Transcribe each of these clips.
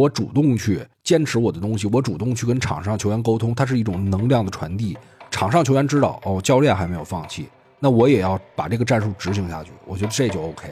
我主动去坚持我的东西，我主动去跟场上球员沟通，它是一种能量的传递。场上球员知道，哦，教练还没有放弃，那我也要把这个战术执行下去。我觉得这就 OK。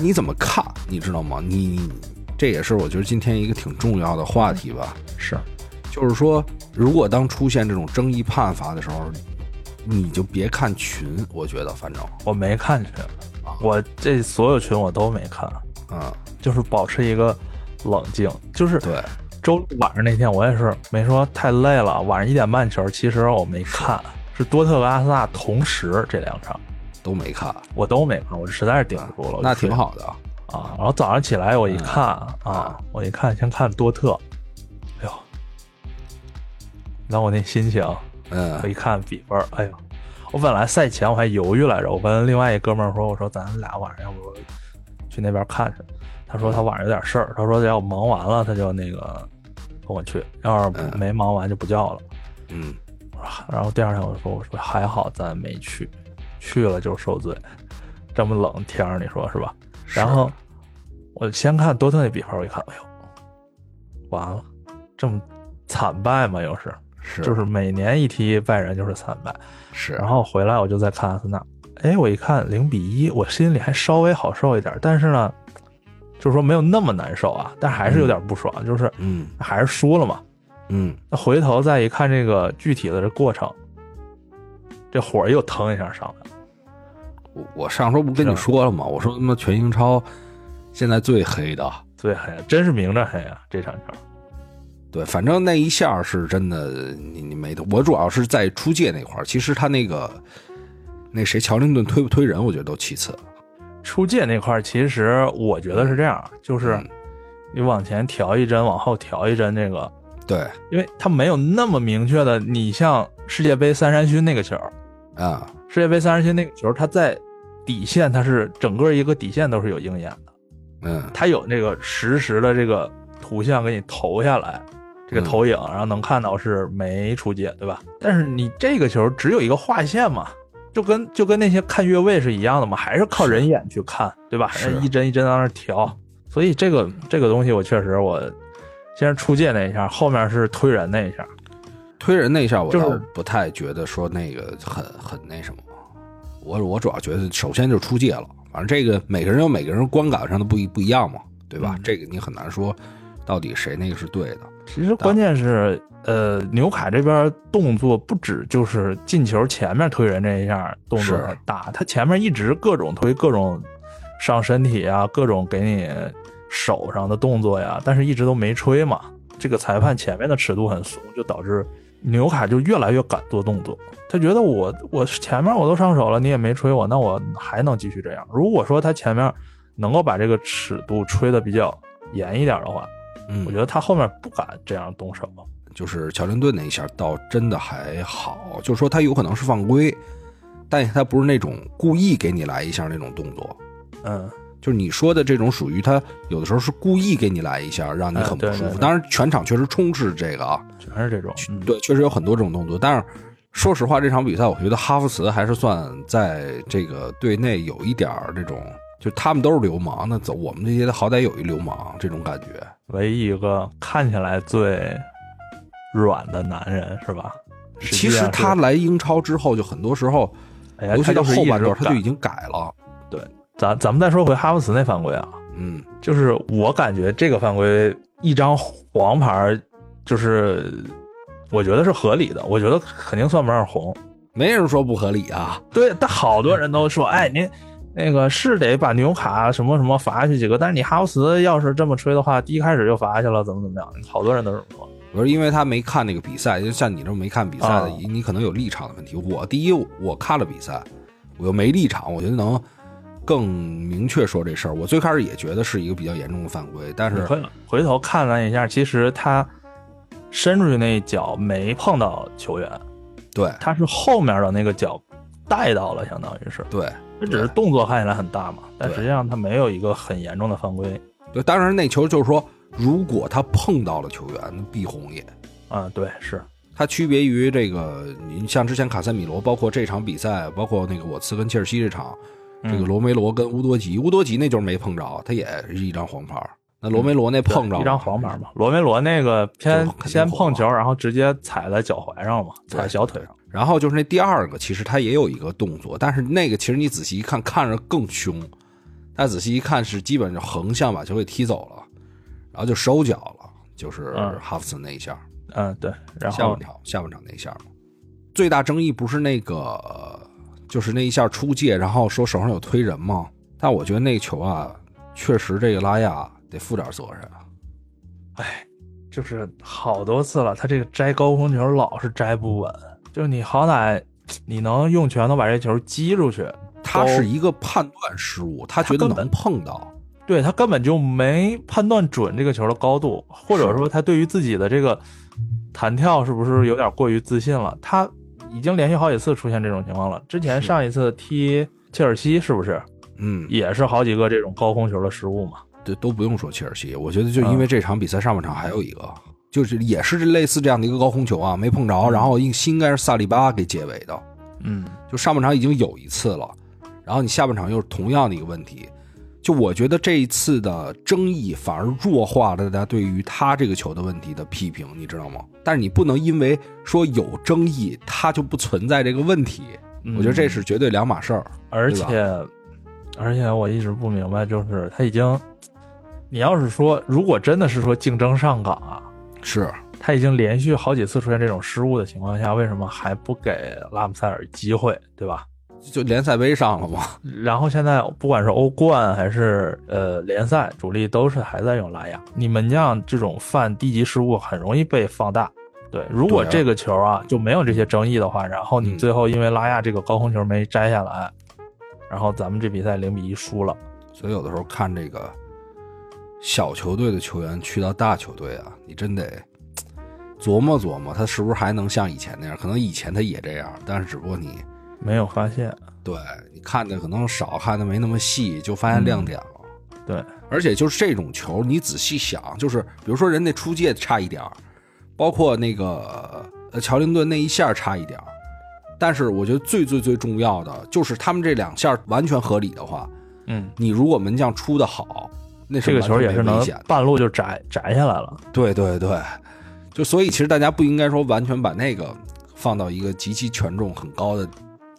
看你怎么看，你知道吗？你这也是我觉得今天一个挺重要的话题吧。是，就是说，如果当出现这种争议判罚的时候，你就别看群。我觉得，反正我没看群，我这所有群我都没看。嗯，就是保持一个冷静。就是对，周六晚上那天我也是没说太累了，晚上一点半球，其实我没看，是多特和阿森纳同时这两场。都没看，我都没看，我实在是顶不住了。那挺好的啊。然后早上起来我一看啊，我一看先看多特，哎呦，那我那心情，嗯，我一看比分，哎呦，我本来赛前我还犹豫来着，我跟另外一哥们儿说，我说咱俩晚上要不去那边看去。他说他晚上有点事儿，他说要忙完了他就那个跟我去，要是没忙完就不叫了。嗯，然后第二天我说我说还好咱没去。去了就受罪，这么冷天儿，你说是吧？然后我先看多特那比分，我一看，哎呦，完了，这么惨败嘛？又是，是，就是每年一踢拜仁就是惨败，是。然后回来我就再看阿森纳，哎，我一看零比一，我心里还稍微好受一点，但是呢，就是说没有那么难受啊，但还是有点不爽，就是，嗯，还是输了嘛，嗯。那回头再一看这个具体的这过程。这火又腾一下上来了，我我上周不跟你说了吗？我说他妈全英超现在最黑的，最黑，真是明着黑啊！这场球，对，反正那一下是真的，你你没得。我主要是在出界那块儿，其实他那个那谁乔林顿推不推人，我觉得都其次。出界那块儿，其实我觉得是这样，就是你往前调一针，往后调一针，这个对，因为他没有那么明确的，你像世界杯三山勋那个球。啊，世界杯三十七那个球，它在底线，它是整个一个底线都是有鹰眼的，嗯，它有那个实时的这个图像给你投下来，这个投影，然后能看到是没出界，对吧？但是你这个球只有一个划线嘛，就跟就跟那些看越位是一样的嘛，还是靠人眼去看，对吧？一帧一帧在那调，所以这个这个东西我确实我先是出界那一下，后面是推人那一下。推人那一下，我倒不太觉得说那个很很那什么。我我主要觉得，首先就是出界了。反正这个每个人有每个人观感上的不一不一样嘛，对吧？这个你很难说到底谁那个是对的。其实关键是，呃，纽卡这边动作不止就是进球前面推人这一下动作大，他前面一直各种推各种上身体啊，各种给你手上的动作呀，但是一直都没吹嘛。这个裁判前面的尺度很松，就导致。纽卡就越来越敢做动作，他觉得我我前面我都上手了，你也没吹我，那我还能继续这样。如果说他前面能够把这个尺度吹的比较严一点的话，嗯，我觉得他后面不敢这样动手。就是乔林顿那一下倒真的还好，就是说他有可能是犯规，但他不是那种故意给你来一下那种动作，嗯。就是你说的这种，属于他有的时候是故意给你来一下，让你很不舒服。当然，全场确实充斥这个啊，全是这种。对，确实有很多这种动作。但是，说实话，这场比赛我觉得哈弗茨还是算在这个队内有一点这种，就他们都是流氓，那走我们这些好歹有一流氓这种感觉。唯一一个看起来最软的男人是吧？其实他来英超之后，就很多时候，尤其到后半段，他就已经改了。对，咱咱们再说回哈弗茨那犯规啊，嗯，就是我感觉这个犯规一张黄牌，就是我觉得是合理的，我觉得肯定算不上红，没人说不合理啊。对，但好多人都说，哎，您那个是得把纽卡什么什么罚下去几个，但是你哈弗茨要是这么吹的话，第一开始就罚下去了，怎么怎么样？好多人都这么说。我是因为他没看那个比赛，就像你这么没看比赛的，你可能有立场的问题。我第一，我看了比赛，我又没立场，我觉得能更明确说这事儿。我最开始也觉得是一个比较严重的犯规，但是回头看了一下，其实他伸出去那脚没碰到球员，对，他是后面的那个脚带到了，相当于是，对，这只是动作看起来很大嘛，但实际上他没有一个很严重的犯规。对，当然那球就是说。如果他碰到了球员，必红也。啊，对，是他区别于这个，你像之前卡塞米罗，包括这场比赛，包括那个我茨跟切尔西这场，这个罗梅罗跟乌多吉，乌多吉那就是没碰着，他也是一张黄牌。那罗梅罗那碰着一张黄牌嘛？罗梅罗那个先先碰球，然后直接踩在脚踝上嘛，踩小腿上。然后就是那第二个，其实他也有一个动作，但是那个其实你仔细一看，看着更凶。但仔细一看，是基本上横向把球给踢走了。然后就收脚了，就是哈弗森那一下，嗯，对，然后下半场下半场那一下嘛，最大争议不是那个，就是那一下出界，然后说手上有推人吗？但我觉得那球啊，确实这个拉亚得负点责任。哎，就是好多次了，他这个摘高空球老是摘不稳，就你好歹你能用拳头把这球击出去，他是一个判断失误，他觉得能碰到。对他根本就没判断准这个球的高度，或者说他对于自己的这个弹跳是不是有点过于自信了？他已经连续好几次出现这种情况了。之前上一次踢切尔西是不是？嗯，也是好几个这种高空球的失误嘛。对，都不用说切尔西，我觉得就因为这场比赛上半场还有一个，就是也是类似这样的一个高空球啊，没碰着，然后应应该是萨利巴给解围的。嗯，就上半场已经有一次了，然后你下半场又是同样的一个问题。就我觉得这一次的争议反而弱化了大家对于他这个球的问题的批评，你知道吗？但是你不能因为说有争议，他就不存在这个问题。我觉得这是绝对两码事儿。而且，而且我一直不明白，就是他已经，你要是说如果真的是说竞争上岗啊，是他已经连续好几次出现这种失误的情况下，为什么还不给拉姆塞尔机会，对吧？就联赛杯上了嘛？然后现在不管是欧冠还是呃联赛，主力都是还在用拉亚。你门将这种犯低级失误很容易被放大。对，如果这个球啊就没有这些争议的话，然后你最后因为拉亚这个高空球没摘下来，然后咱们这比赛零比一输了。所以有的时候看这个小球队的球员去到大球队啊，你真得琢磨琢磨，他是不是还能像以前那样？可能以前他也这样，但是只不过你。没有发现，对你看的可能少，看的没那么细，就发现亮点了。对，而且就是这种球，你仔细想，就是比如说人那出界差一点包括那个呃乔林顿那一下差一点但是我觉得最最最重要的就是他们这两下完全合理的话，嗯，你如果门将出的好，那这个球也是能半路就摘摘下来了。对对对，就所以其实大家不应该说完全把那个放到一个极其权重很高的。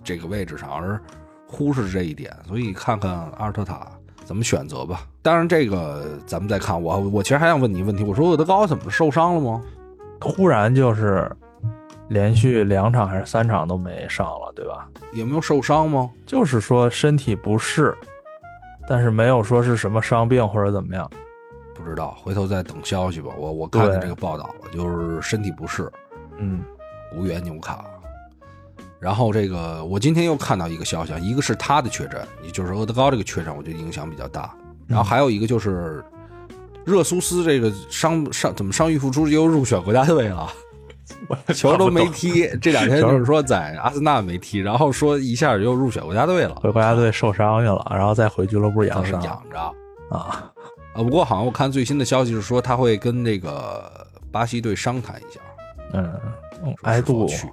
这个位置上，而忽视这一点，所以看看阿尔特塔怎么选择吧。当然，这个咱们再看。我我其实还想问你一个问题，我说厄德高怎么受伤了吗？突然就是连续两场还是三场都没上了，对吧？有没有受伤吗？就是说身体不适，但是没有说是什么伤病或者怎么样，不知道，回头再等消息吧。我我看看这个报道了，就是身体不适，嗯，无缘纽卡。然后这个，我今天又看到一个消息，一个是他的确诊，也就是厄德高这个确诊，我觉得影响比较大。然后还有一个就是，热苏斯这个伤伤怎么伤愈复出又入选国家队了，球都没踢，这两天就是说在阿森纳没踢，然后说一下又入选国家队了，回国家队受伤去了，然后再回俱乐部养伤养着啊啊！不过好像我看最新的消息是说他会跟那个巴西队商谈一下，嗯，挨杜去。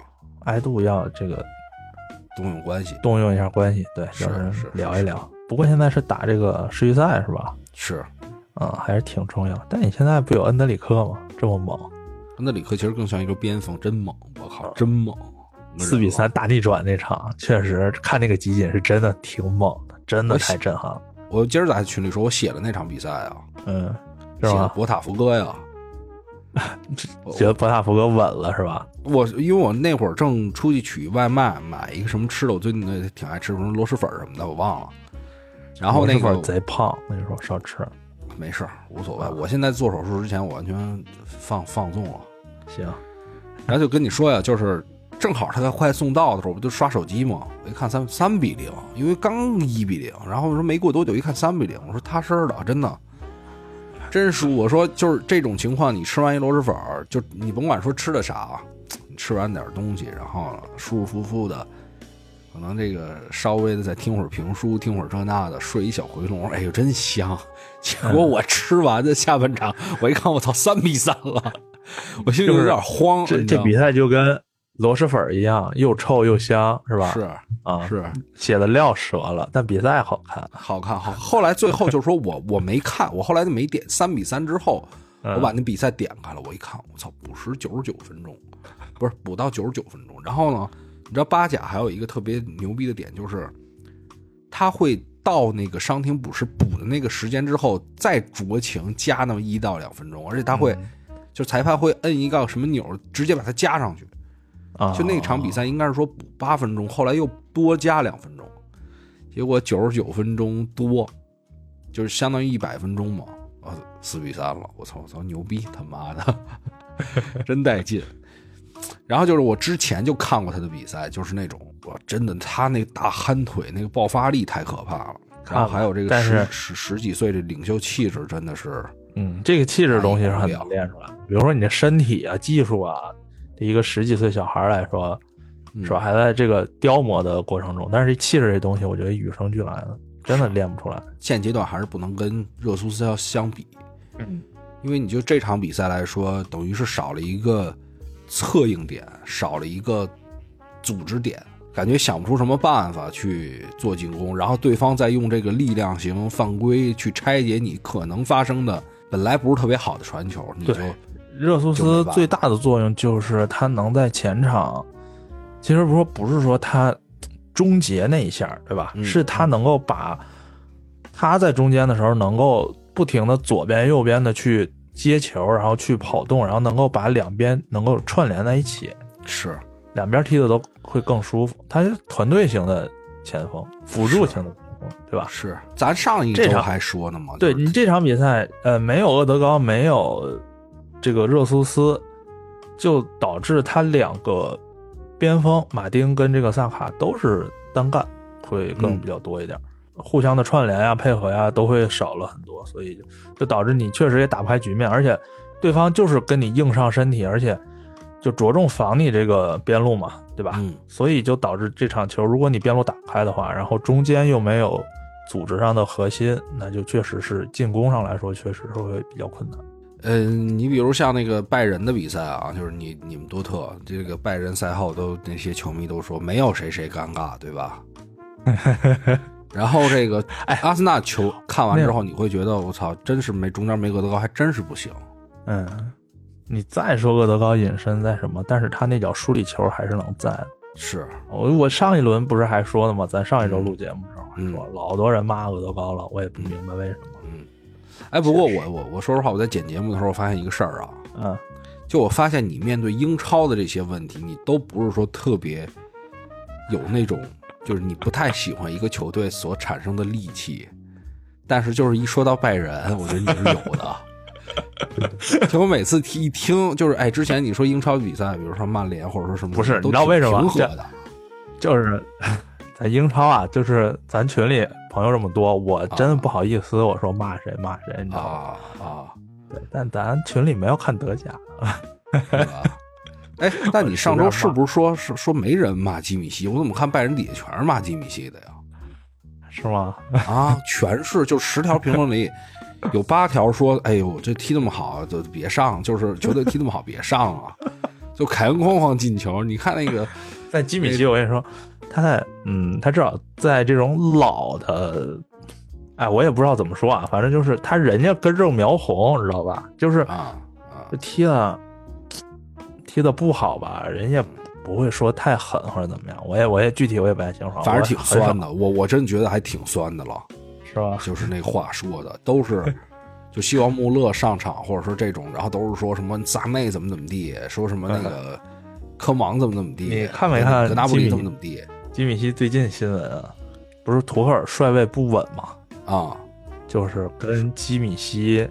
挨度要这个动用关系，动用一下关系，对，是是聊一聊。不过现在是打这个世预赛是吧？是，啊，还是挺重要。但你现在不有恩德里克吗？这么猛，恩德里克其实更像一个边锋，真猛！我靠，真猛！四比三大逆转那场，确实看那个集锦是真的挺猛的，真的太震撼了。我今儿在群里说，我写了那场比赛啊，嗯，是吧博塔福哥呀，觉得博塔福哥稳了是吧？我因为我那会儿正出去取外卖，买一个什么吃的，我最近那挺爱吃什么螺蛳粉什么的，我忘了。然后那个贼胖，那时候少吃，没事无所谓。我现在做手术之前，我完全放放纵了。行，然后就跟你说呀，就是正好他在快送到的时候，我不就刷手机嘛？我一看三三比零，因为刚一比零，然后说没过多久一看三比零，我说踏实的，真的真输。我说就是这种情况，你吃完一螺蛳粉，就你甭管说吃的啥，你吃完点东西，然后舒舒服服的。可能这个稍微的再听会儿评书，听会儿这那的，睡一小回笼，哎呦真香！结果我吃完的下半场，我一看，我操，三比三了，我心里有点慌。这这比赛就跟螺蛳粉一样，又臭又香，是吧？是啊，是写的料折了，但比赛好看，好看好。后来最后就是说我 我没看，我后来就没点三比三之后，我把那比赛点开了，我一看，我操，补时九十九分钟，不是补到九十九分钟，然后呢？你知道八甲还有一个特别牛逼的点，就是他会到那个伤停补时补的那个时间之后，再酌情加那么一到两分钟，而且他会，就裁判会摁一个什么钮，直接把它加上去。啊，就那场比赛应该是说补八分钟，后来又多加两分钟，结果九十九分钟多，就是相当于一百分钟嘛，啊，四比三了，我操我操，牛逼他妈的，真带劲。然后就是我之前就看过他的比赛，就是那种我真的他那大憨腿那个爆发力太可怕了。然后还有这个十十十几岁的领袖气质，真的是，嗯，这个气质东西是很难练出来。比如说你的身体啊、技术啊，一个十几岁小孩来说，是吧？还在这个雕磨的过程中，但是气质这东西，我觉得与生俱来的，真的练不出来。现阶段还是不能跟热苏斯要相比，嗯，因为你就这场比赛来说，等于是少了一个。策应点少了一个组织点，感觉想不出什么办法去做进攻，然后对方再用这个力量型犯规去拆解你可能发生的本来不是特别好的传球，你就热苏斯最大的作用就是他能在前场，其实不说不是说他终结那一下，对吧？是他能够把他在中间的时候能够不停的左边右边的去。接球，然后去跑动，然后能够把两边能够串联在一起，是两边踢的都会更舒服。他是团队型的前锋，辅助型的前锋，对吧？是，咱上一周还说呢嘛。对你这场比赛，呃，没有厄德高，没有这个热苏斯，就导致他两个边锋马丁跟这个萨卡都是单干，会更比较多一点。互相的串联呀、配合呀，都会少了很多，所以就就导致你确实也打不开局面，而且对方就是跟你硬上身体，而且就着重防你这个边路嘛，对吧？嗯。所以就导致这场球，如果你边路打不开的话，然后中间又没有组织上的核心，那就确实是进攻上来说，确实是会比较困难。嗯，你比如像那个拜仁的比赛啊，就是你你们多特这个拜仁赛后都那些球迷都说没有谁谁尴尬，对吧？然后这个，哎，阿森纳球看完之后，你会觉得我操，真是没中间没厄德高，还真是不行。嗯，你再说厄德高隐身在什么，但是他那脚梳理球还是能在。是我我上一轮不是还说呢吗？咱上一周录节目的时候还说，老多人骂厄德高了，我也不明白为什么。嗯，哎，不过我我我说实话，我在剪节目的时候发现一个事儿啊，嗯，就我发现你面对英超的这些问题，你都不是说特别有那种。就是你不太喜欢一个球队所产生的戾气，但是就是一说到拜仁，我觉得你是有的。就我每次听一听，就是哎，之前你说英超比赛，比如说曼联或者说什么，不是你知道为什么？的，就是 在英超啊，就是咱群里朋友这么多，我真的不好意思，我说骂谁骂谁，你知道吗？啊，对，但咱群里没有看德甲。哎，那你上周是不是说是说没人骂吉米西？我怎么看拜仁底下全是骂吉米西的呀？是吗？啊，全是，就十条评论里 有八条说：“哎呦，这踢那么好，就别上，就是球队踢那么好，别上啊！”就凯恩哐哐进球。你看那个在吉米西，我跟你说，他在嗯，他至少在这种老的，哎，我也不知道怎么说啊，反正就是他人家根正苗红，你知道吧？就是啊啊，踢了。踢的不好吧？人家不会说太狠或者怎么样。我也我也具体我也不太清楚，反正挺酸的。我我真觉得还挺酸的了，是吧？就是那话说的都是，就希望穆勒上场或者说这种，然后都是说什么萨内怎么怎么地，说什么那个科芒怎么怎么地，你看没看？格纳布里怎么怎么地？吉米西最近新闻啊，不是图赫尔帅位不稳吗？啊，就是跟吉米西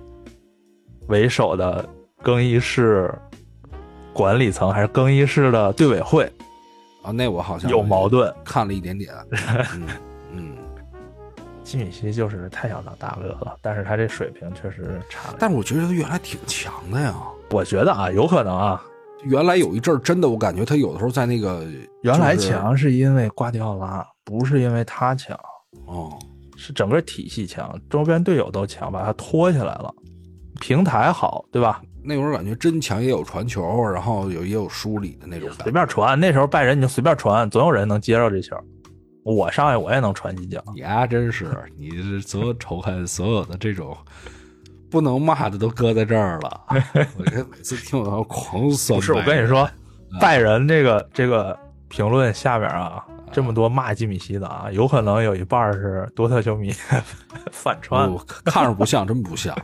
为首的更衣室。管理层还是更衣室的队委会啊？那我好像有矛盾，看了一点点。嗯，基米希就是太想当大哥了，但是他这水平确实差。但是我觉得他原来挺强的呀。我觉得啊，有可能啊，原来有一阵儿真的，我感觉他有的时候在那个原来强是因为瓜迪奥拉，不是因为他强哦，是整个体系强，周边队友都强，把他拖起来了，平台好，对吧？那会儿感觉真强，也有传球，然后有也有梳理的那种。随便传，那时候拜仁你就随便传，总有人能接着这球。我上去我也能传几脚。你啊，真是，你是所有仇恨，所有的这种不能骂的都搁在这儿了。我这每次听我都狂酸。不是，我跟你说，拜仁这个这个评论下边啊，这么多骂吉米西的啊，有可能有一半是多特球迷 反串。看着不像，真不像。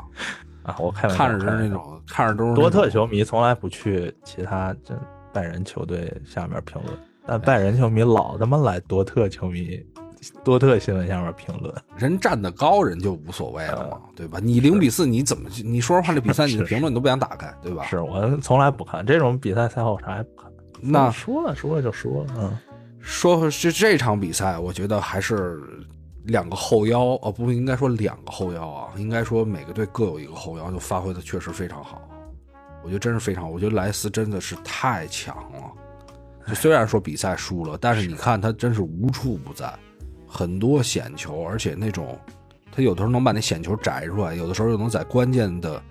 啊，我看看着是那种，看着都是多特球迷，从来不去其他这拜仁球队下面评论，但拜仁球迷老他妈来多特球迷、多特新闻下面评论。人站得高，人就无所谓了嘛，对吧？你零比四，你怎么你说实话，这比赛 你的评论你都不想打开，对吧？是我从来不看这种比赛赛后啥也不看。那说了说了就说了，嗯，说这这场比赛，我觉得还是。两个后腰哦，不应该说两个后腰啊，应该说每个队各有一个后腰，就发挥的确实非常好。我觉得真是非常，我觉得莱斯真的是太强了。就虽然说比赛输了，但是你看他真是无处不在，很多险球，而且那种他有的时候能把那险球摘出来，有的时候又能在关键的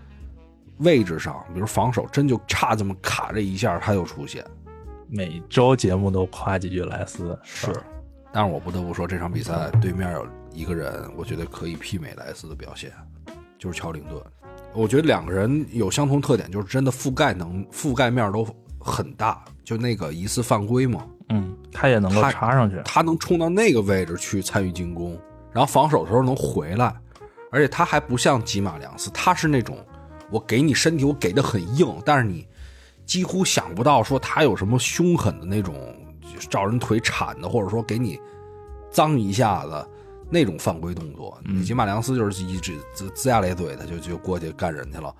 位置上，比如防守真就差这么卡这一下，他又出现。每周节目都夸几句莱斯是。但是我不得不说，这场比赛对面有一个人，我觉得可以媲美莱斯的表现，就是乔林顿。我觉得两个人有相同特点，就是真的覆盖能覆盖面都很大。就那个疑似犯规嘛，嗯，他也能够插上去，他能冲到那个位置去参与进攻，然后防守的时候能回来，而且他还不像吉马良斯，他是那种我给你身体，我给的很硬，但是你几乎想不到说他有什么凶狠的那种。找人腿铲的，或者说给你脏一下子那种犯规动作，你吉马良斯就是一直龇龇牙咧嘴的就就过去干人去了。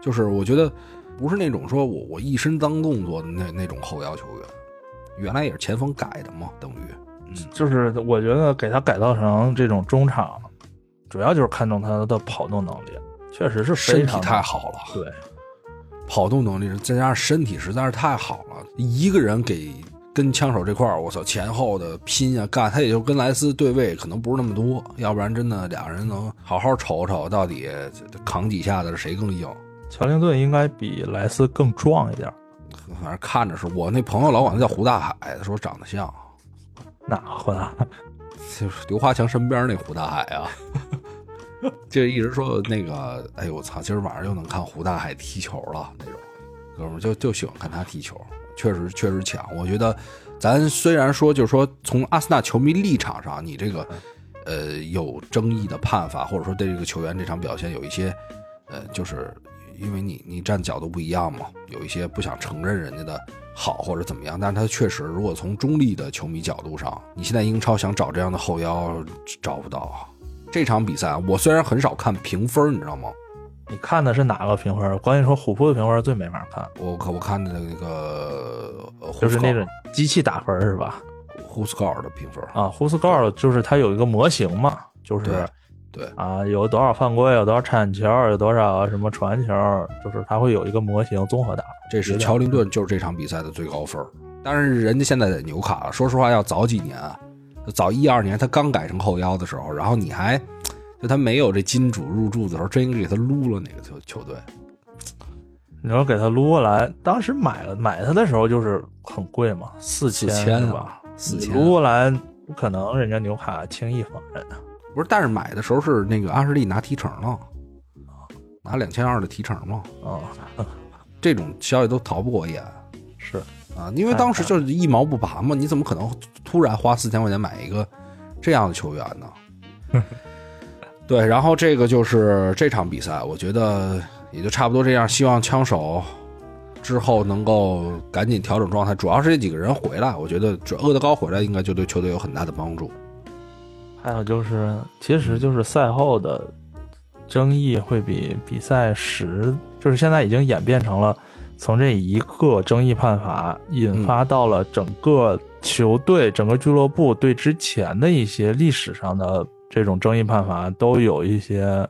就是我觉得不是那种说我我一身脏动作的那那种后腰球员，原来也是前锋改的嘛，等于嗯，就是我觉得给他改造成这种中场，主要就是看中他的跑动能力，确实是身体太好了。对，跑动能力再加上身体实在是太好了，一个人给。跟枪手这块儿，我操，前后的拼啊干，他也就跟莱斯对位，可能不是那么多，要不然真的俩人能好好瞅瞅，到底扛几下子是谁更硬。乔林顿应该比莱斯更壮一点，反正看着是我那朋友老管他叫胡大海，说长得像。哪胡大海？就是刘华强身边那胡大海啊，就一直说那个，哎呦我操，今儿晚上又能看胡大海踢球了那种，哥们就就喜欢看他踢球。确实确实强，我觉得，咱虽然说就是说从阿森纳球迷立场上，你这个，呃，有争议的判罚，或者说对这个球员这场表现有一些，呃，就是因为你你站角度不一样嘛，有一些不想承认人家的好或者怎么样，但是他确实，如果从中立的球迷角度上，你现在英超想找这样的后腰找不到。这场比赛我虽然很少看评分，你知道吗？你看的是哪个评分？关键说虎扑的评分最没法看。我可我看的那个，就是那种机器打分是吧？？Whoscore 的评分啊，，Whoscore 就是它有一个模型嘛，就是对啊，有多少犯规，有多少铲球，有多少什么传球，就是它会有一个模型综合打。这是乔林顿，就是这场比赛的最高分。但是人家现在在纽卡，说实话要早几年，早一二年他刚改成后腰的时候，然后你还。就他没有这金主入驻的时候，真应该给他撸了那个球球队。你说给他撸过来，当时买了买他的时候就是很贵嘛，四千吧，四千撸过来不可能，人家纽卡轻易放人。不是，但是买的时候是那个阿什利拿提成了，拿两千二的提成嘛。啊，这种消息都逃不过眼。是啊，因为当时就是一毛不拔嘛，你怎么可能突然花四千块钱买一个这样的球员呢？对，然后这个就是这场比赛，我觉得也就差不多这样。希望枪手之后能够赶紧调整状态，主要是这几个人回来，我觉得这厄德高回来应该就对球队有很大的帮助。还有就是，其实就是赛后的争议会比比赛时，就是现在已经演变成了从这一个争议判罚引发到了整个球队、整个俱乐部对之前的一些历史上的。这种争议判罚都有一些，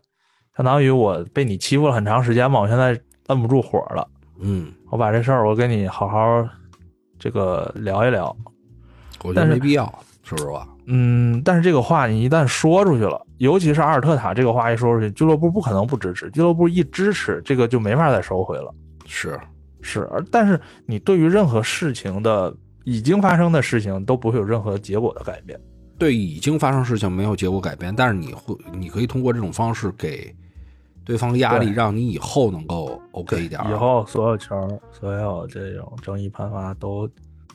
相当于我被你欺负了很长时间嘛，我现在摁不住火了。嗯，我把这事儿我跟你好好这个聊一聊。我觉得没必要，说实话。嗯，但是这个话你一旦说出去了，尤其是阿尔特塔这个话一说出去，俱乐部不可能不支持。俱乐部一支持，这个就没法再收回了。是是，但是你对于任何事情的已经发生的事情都不会有任何结果的改变。对已经发生事情没有结果改变，但是你会，你可以通过这种方式给对方压力，让你以后能够 OK 一点。以后所有球，所有这种争议判罚都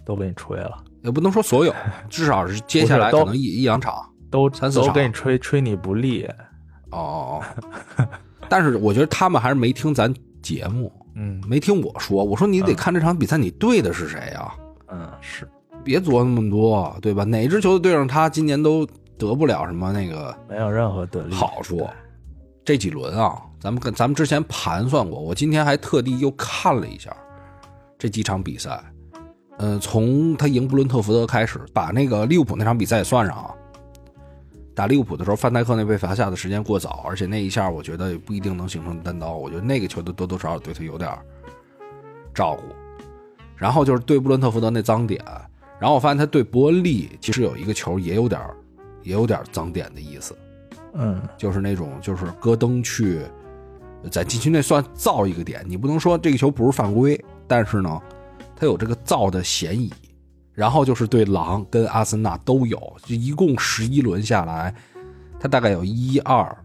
都给你吹了，也不能说所有，至少是接下来可能一一两场都三四场都给你吹吹你不利。哦哦哦，但是我觉得他们还是没听咱节目，嗯，没听我说，我说你得看这场比赛，你对的是谁呀？嗯，是。别琢磨那么多，对吧？哪支球队对上他，今年都得不了什么那个，没有任何得利好处。这几轮啊，咱们跟咱们之前盘算过，我今天还特地又看了一下这几场比赛。嗯，从他赢布伦特福德开始，把那个利物浦那场比赛也算上啊。打利物浦的时候，范戴克那被罚下的时间过早，而且那一下我觉得也不一定能形成单刀。我觉得那个球队多多少少对他有点照顾。然后就是对布伦特福德那脏点。然后我发现他对伯恩利其实有一个球也有点也有点脏点的意思，嗯，就是那种就是戈登去在禁区内算造一个点，你不能说这个球不是犯规，但是呢，他有这个造的嫌疑。然后就是对狼跟阿森纳都有，就一共十一轮下来，他大概有一二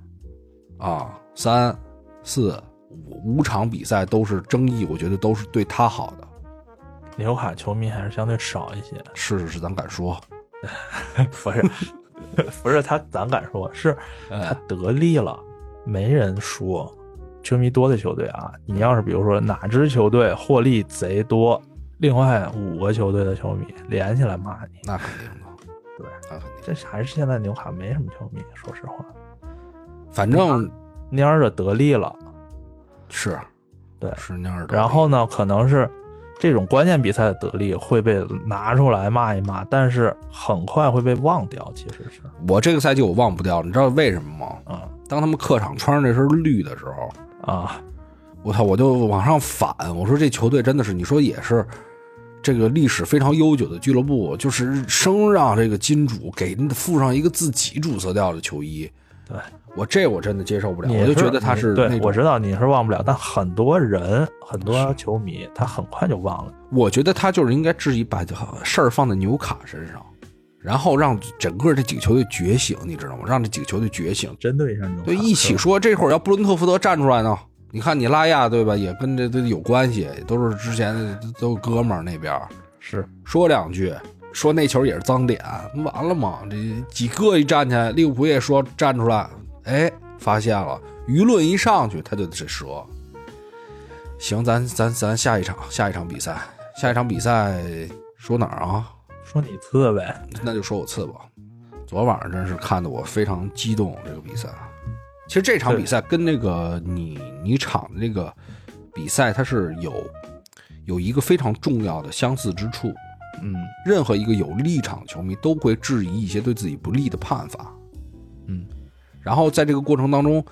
啊三四五五场比赛都是争议，我觉得都是对他好的。纽卡球迷还是相对少一些，是是是，咱敢说，不是 不是他，咱敢说，是他得利了，没人说。球迷多的球队啊，你要是比如说哪支球队获利贼多，另外五个球队的球迷连起来骂你，那肯定的，对，那肯定。这还是现在纽卡没什么球迷，说实话。反正蔫儿的得利了，是，对，是蔫儿。然后呢，可能是。这种关键比赛的得力会被拿出来骂一骂，但是很快会被忘掉。其实是我这个赛季我忘不掉，你知道为什么吗？啊，当他们客场穿上这身绿的时候啊，我操，我就往上反，我说这球队真的是，你说也是这个历史非常悠久的俱乐部，就是生让这个金主给附上一个自己主色调的球衣。对。我这我真的接受不了，我就觉得他是对，我知道你是忘不了，但很多人很多球迷他很快就忘了。我觉得他就是应该质疑把事儿放在纽卡身上，然后让整个这几个球队觉醒，你知道吗？让这几个球队觉醒，针对一下纽卡，对，一起说这会儿要布伦特福德站出来呢？你看你拉亚对吧？也跟这都有关系，都是之前都哥们儿那边是说两句，说那球也是脏点，完了嘛？这几个一站起来，利物浦也说站出来。哎，发现了，舆论一上去，他就这说。行，咱咱咱下一场，下一场比赛，下一场比赛说哪儿啊？说你次呗，那就说我次吧。昨晚上真是看得我非常激动，这个比赛。其实这场比赛跟那个你你场的那个比赛，它是有有一个非常重要的相似之处。嗯，任何一个有立场球迷都会质疑一些对自己不利的判罚。然后在这个过程当中，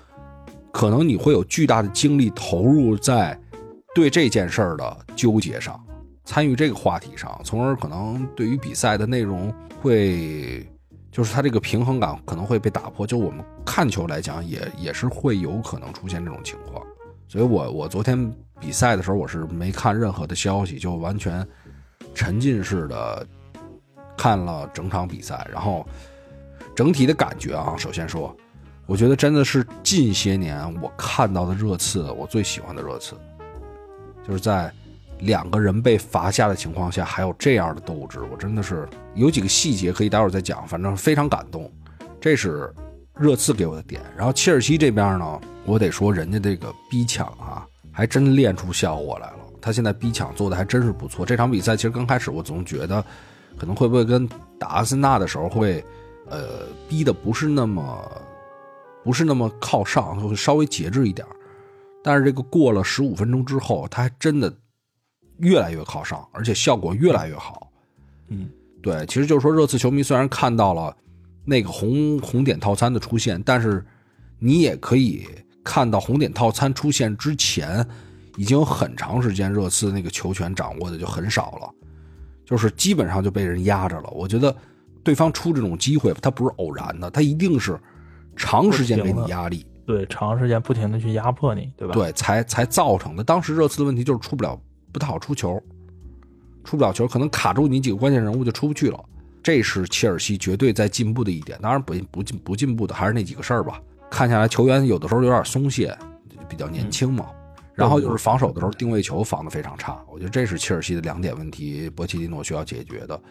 可能你会有巨大的精力投入在对这件事儿的纠结上，参与这个话题上，从而可能对于比赛的内容会，就是它这个平衡感可能会被打破。就我们看球来讲，也也是会有可能出现这种情况。所以我我昨天比赛的时候，我是没看任何的消息，就完全沉浸式的看了整场比赛。然后整体的感觉啊，首先说。我觉得真的是近些年我看到的热刺，我最喜欢的热刺，就是在两个人被罚下的情况下还有这样的斗志，我真的是有几个细节可以待会儿再讲，反正非常感动。这是热刺给我的点。然后切尔西这边呢，我得说人家这个逼抢啊，还真练出效果来了。他现在逼抢做的还真是不错。这场比赛其实刚开始我总觉得，可能会不会跟打阿森纳的时候会，呃，逼的不是那么，不是那么靠上，会稍微节制一点。但是这个过了十五分钟之后，他还真的。越来越靠上，而且效果越来越好。嗯，对，其实就是说，热刺球迷虽然看到了那个红红点套餐的出现，但是你也可以看到红点套餐出现之前，已经有很长时间热刺那个球权掌握的就很少了，就是基本上就被人压着了。我觉得对方出这种机会，他不是偶然的，他一定是长时间给你压力，对，长时间不停的去压迫你，对吧？对，才才造成的。当时热刺的问题就是出不了。不太好出球，出不了球，可能卡住你几个关键人物就出不去了。这是切尔西绝对在进步的一点。当然不不进不进步的还是那几个事儿吧。看下来球员有的时候有点松懈，比较年轻嘛。然后就是防守的时候定位球防的非常差。我觉得这是切尔西的两点问题，博切蒂诺需要解决的。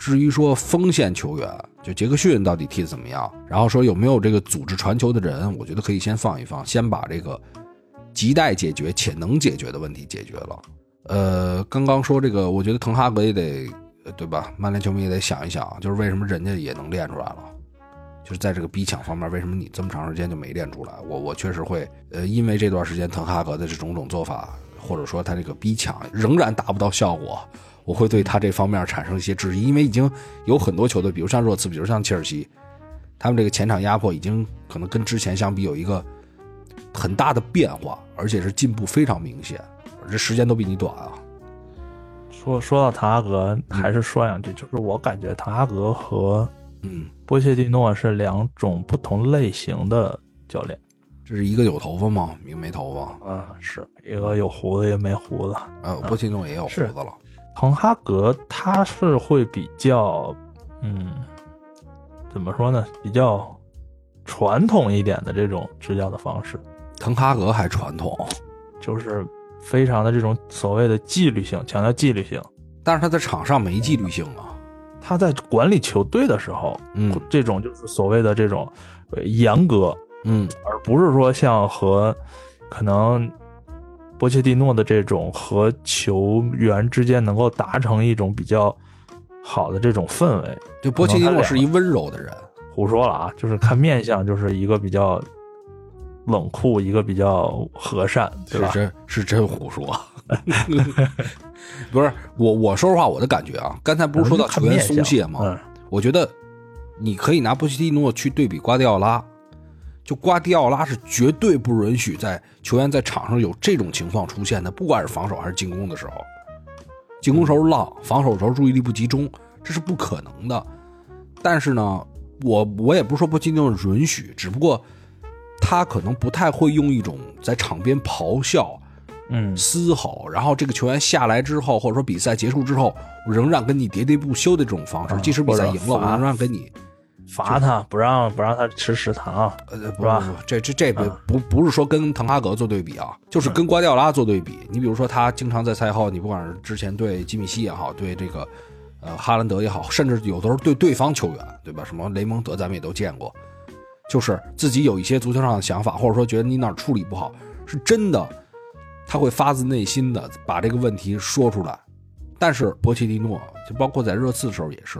至于说锋线球员，就杰克逊到底踢的怎么样，然后说有没有这个组织传球的人，我觉得可以先放一放，先把这个亟待解决且能解决的问题解决了。呃，刚刚说这个，我觉得滕哈格也得，对吧？曼联球迷也得想一想，就是为什么人家也能练出来了，就是在这个逼抢方面，为什么你这么长时间就没练出来？我我确实会，呃，因为这段时间滕哈格的这种种做法，或者说他这个逼抢仍然达不到效果，我会对他这方面产生一些质疑，因为已经有很多球队，比如像热刺，比如像切尔西，他们这个前场压迫已经可能跟之前相比有一个很大的变化，而且是进步非常明显。这时间都比你短啊！说说到滕哈格，还是说两句，就是我感觉滕哈格和嗯波切蒂诺是两种不同类型的教练。这是一个有头发吗？一个没头发？啊，是一个有胡子，一个没胡子。啊，波切蒂诺也有胡子了。滕哈格他是会比较，嗯，怎么说呢？比较传统一点的这种执教的方式。滕哈格还传统，就是。非常的这种所谓的纪律性，强调纪律性，但是他在场上没纪律性啊。他在管理球队的时候，嗯，这种就是所谓的这种严格，嗯，而不是说像和可能波切蒂诺的这种和球员之间能够达成一种比较好的这种氛围。就波切蒂诺是一温柔的人，胡说了啊，就是看面相就是一个比较。冷酷一个比较和善，对吧？是真，是真胡说。不是我，我说实话，我的感觉啊，刚才不是说到球员松懈吗？我觉得你可以拿波切蒂诺去对比瓜迪奥拉，就瓜迪奥拉是绝对不允许在球员在场上有这种情况出现的，不管是防守还是进攻的时候，进攻时候浪，防守时候注意力不集中，这是不可能的。但是呢，我我也不是说波切蒂诺允许，只不过。他可能不太会用一种在场边咆哮、嗯嘶吼，然后这个球员下来之后，或者说比赛结束之后，仍然跟你喋喋不休的这种方式。即使比赛赢了，我仍然跟你罚他，不让不让他吃食堂，呃，不不不，这这这不不不是说跟滕哈格做对比啊，就是跟瓜迪奥拉做对比。你比如说，他经常在赛后，你不管是之前对吉米西也好，对这个呃哈兰德也好，甚至有的时候对对方球员，对吧？什么雷蒙德，咱们也都见过。就是自己有一些足球上的想法，或者说觉得你哪儿处理不好，是真的，他会发自内心的把这个问题说出来。但是博切蒂诺就包括在热刺的时候也是，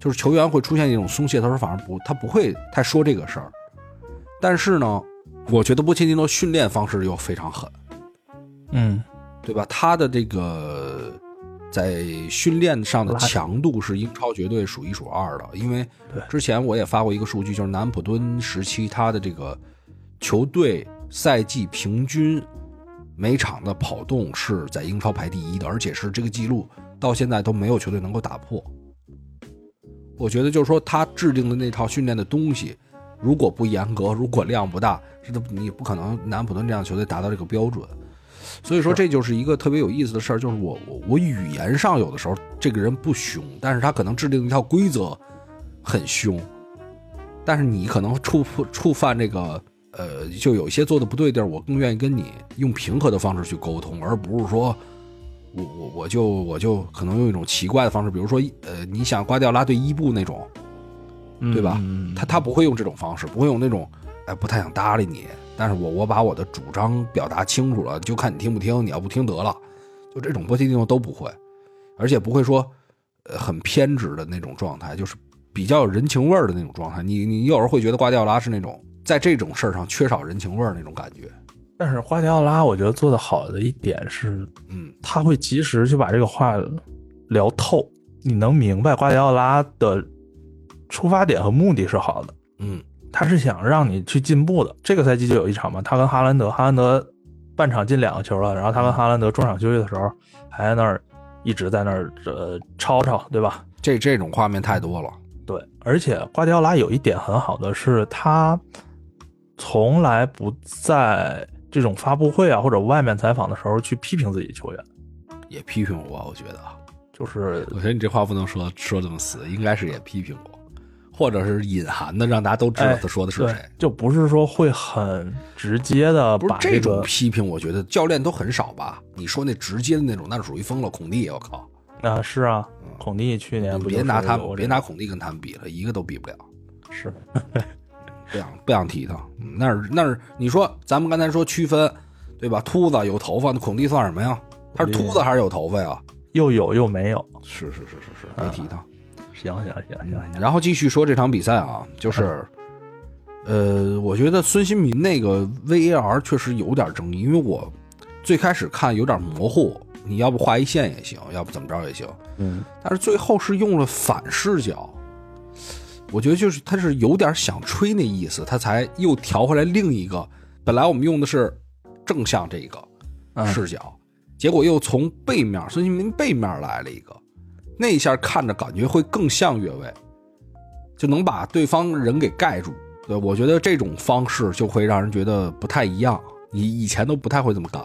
就是球员会出现一种松懈，他说反而不，他不会太说这个事儿。但是呢，我觉得波切蒂诺训练方式又非常狠，嗯，对吧？他的这个。在训练上的强度是英超绝对数一数二的，因为之前我也发过一个数据，就是南普敦时期他的这个球队赛季平均每场的跑动是在英超排第一的，而且是这个记录到现在都没有球队能够打破。我觉得就是说他制定的那套训练的东西，如果不严格，如果量不大，你不可能南普顿这样球队达到这个标准。所以说，这就是一个特别有意思的事儿，就是我我我语言上有的时候这个人不凶，但是他可能制定一套规则很凶，但是你可能触触犯这个呃，就有一些做的不对地儿，我更愿意跟你用平和的方式去沟通，而不是说我我我就我就可能用一种奇怪的方式，比如说呃，你想瓜迪奥拉对伊布那种，对吧？他他不会用这种方式，不会用那种哎不太想搭理你，但是我我把我的主张表达清楚了，就看你听不听，你要不听得了，就这种波切蒂诺都不会，而且不会说呃很偏执的那种状态，就是比较有人情味儿的那种状态。你你有时候会觉得瓜迪奥拉是那种在这种事儿上缺少人情味儿那种感觉。但是瓜迪奥拉，我觉得做的好的一点是，嗯，他会及时去把这个话聊透，你能明白瓜迪奥拉的出发点和目的是好的，嗯，他是想让你去进步的。这个赛季就有一场嘛，他跟哈兰德，哈兰德半场进两个球了，然后他跟哈兰德中场休息的时候还在那儿一直在那儿呃吵吵，对吧？这这种画面太多了，对，而且瓜迪奥拉有一点很好的是，他从来不在。这种发布会啊，或者外面采访的时候去批评自己球员，也批评过。我觉得，就是我觉得你这话不能说说这么死，应该是也批评过，或者是隐含的，让大家都知道他说的是谁，就不是说会很直接的。不是这种批评，我觉得教练都很少吧？你说那直接的那种，那是属于疯了。孔蒂，我靠！啊，是啊，孔蒂去年别拿他，别拿孔蒂跟他们比了，一个都比不了。是。不想不想提他，那是那是你说咱们刚才说区分，对吧？秃子有头发，那孔蒂算什么呀？他是秃子还是有头发呀？又有又没有。是是是是是，没提他。行行行行行。然后继续说这场比赛啊，就是，呃，我觉得孙兴民那个 VAR 确实有点争议，因为我最开始看有点模糊，你要不画一线也行，要不怎么着也行。嗯。但是最后是用了反视角。我觉得就是他是有点想吹那意思，他才又调回来另一个。本来我们用的是正向这个视角，结果又从背面孙兴民背面来了一个，那一下看着感觉会更像越位，就能把对方人给盖住。对，我觉得这种方式就会让人觉得不太一样。以以前都不太会这么干。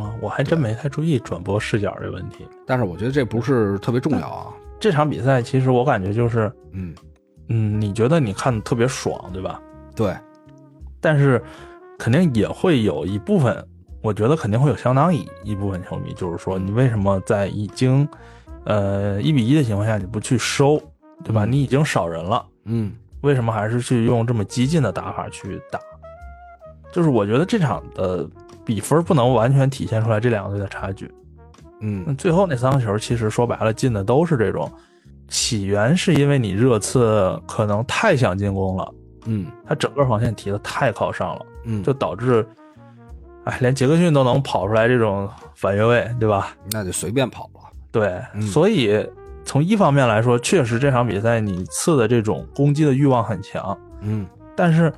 啊，我还真没太注意转播视角这问题。但是我觉得这不是特别重要啊。这场比赛其实我感觉就是，嗯。嗯，你觉得你看的特别爽，对吧？对，但是肯定也会有一部分，我觉得肯定会有相当一一部分球迷，就是说你为什么在已经呃一比一的情况下你不去收，对吧？你已经少人了，嗯，为什么还是去用这么激进的打法去打？就是我觉得这场的比分不能完全体现出来这两个队的差距，嗯，最后那三个球其实说白了进的都是这种。起源是因为你热刺可能太想进攻了，嗯，他整个防线提的太靠上了，嗯，就导致，哎，连杰克逊都能跑出来这种反越位，对吧？那就随便跑了。对，所以从一方面来说，确实这场比赛你刺的这种攻击的欲望很强，嗯，但是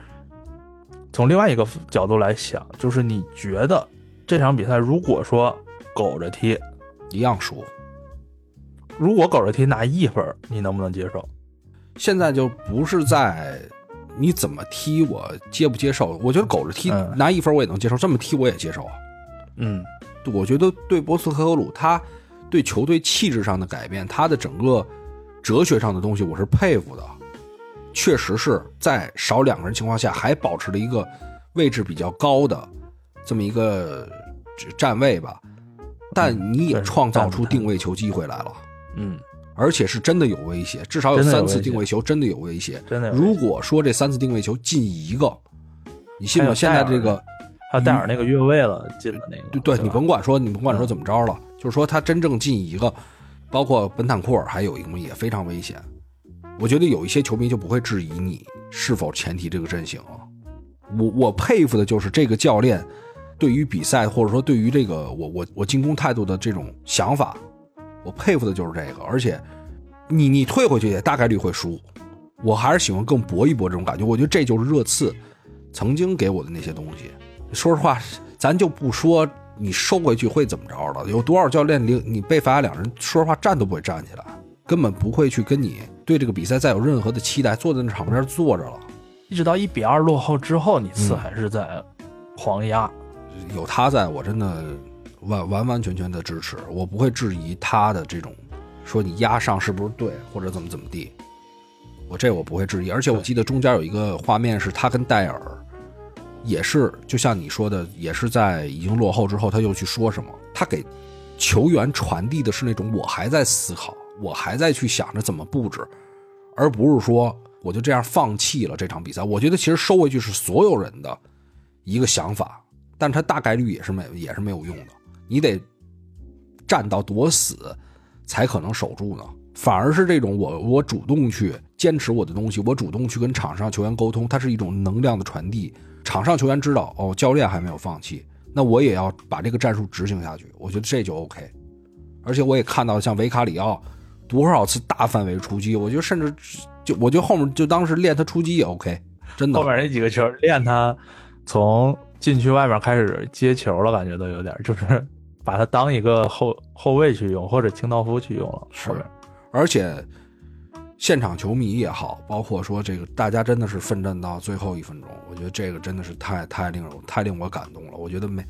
从另外一个角度来想，就是你觉得这场比赛如果说苟着踢，一样输。如果狗着踢拿一分，你能不能接受？现在就不是在你怎么踢，我接不接受？我觉得狗着踢拿一分我也能接受，这么踢我也接受啊。嗯，我觉得对博斯特格鲁他对球队气质上的改变，他的整个哲学上的东西，我是佩服的。确实是在少两个人情况下，还保持了一个位置比较高的这么一个站位吧。但你也创造出定位球机会来了。嗯，而且是真的有威胁，至少有三次定位球，真的有威胁。真的，如果说这三次定位球进一个，你信吗？现在这个还有戴尔那个越位了进了那个，对，你甭管说，你甭管说怎么着了，就是说他真正进一个，包括本坦库尔还有一个也非常危险。我觉得有一些球迷就不会质疑你是否前提这个阵型啊。我我佩服的就是这个教练对于比赛或者说对于这个我我我进攻态度的这种想法。我佩服的就是这个，而且，你你退回去也大概率会输，我还是喜欢更搏一搏这种感觉。我觉得这就是热刺曾经给我的那些东西。说实话，咱就不说你收回去会怎么着了，有多少教练领你被罚两人，说实话站都不会站起来，根本不会去跟你对这个比赛再有任何的期待，坐在那场边坐着了。一直到一比二落后之后，你次还是在狂压，有他在我真的。完完完全全的支持，我不会质疑他的这种，说你压上是不是对，或者怎么怎么地，我这我不会质疑。而且我记得中间有一个画面是他跟戴尔，也是就像你说的，也是在已经落后之后，他又去说什么，他给球员传递的是那种我还在思考，我还在去想着怎么布置，而不是说我就这样放弃了这场比赛。我觉得其实收回去是所有人的一个想法，但他大概率也是没也是没有用的。你得站到多死才可能守住呢。反而是这种我我主动去坚持我的东西，我主动去跟场上球员沟通，它是一种能量的传递。场上球员知道哦，教练还没有放弃，那我也要把这个战术执行下去。我觉得这就 OK。而且我也看到像维卡里奥多少次大范围出击，我觉得甚至就我觉得后面就当时练他出击也 OK，真的。后面那几个球练他从禁区外面开始接球了，感觉都有点就是把他当一个后后卫去用，或者清道夫去用了。是。而且，现场球迷也好，包括说这个大家真的是奋战到最后一分钟，我觉得这个真的是太太令人太令我感动了。我觉得没，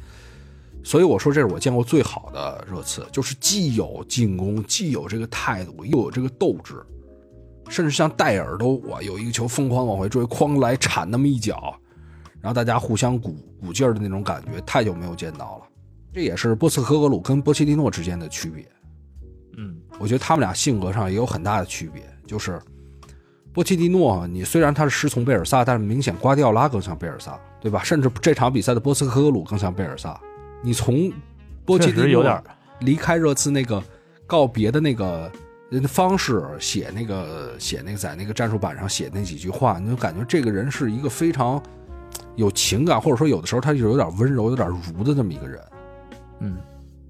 所以我说这是我见过最好的热刺，就是既有进攻，既有这个态度，又有这个斗志，甚至像戴尔都哇有一个球疯狂往回追，哐来铲那么一脚，然后大家互相鼓鼓劲儿的那种感觉，太久没有见到了。这也是波茨科格鲁跟波切蒂诺之间的区别。嗯。我觉得他们俩性格上也有很大的区别，就是波切蒂诺，你虽然他是师从贝尔萨，但是明显瓜迪奥拉更像贝尔萨，对吧？甚至这场比赛的波茨科格鲁更像贝尔萨。你从波切蒂诺离开热刺那个告别的那个方式写那个写那个在那个战术板上写那几句话，你就感觉这个人是一个非常有情感，或者说有的时候他就有点温柔、有点儒的这么一个人，嗯。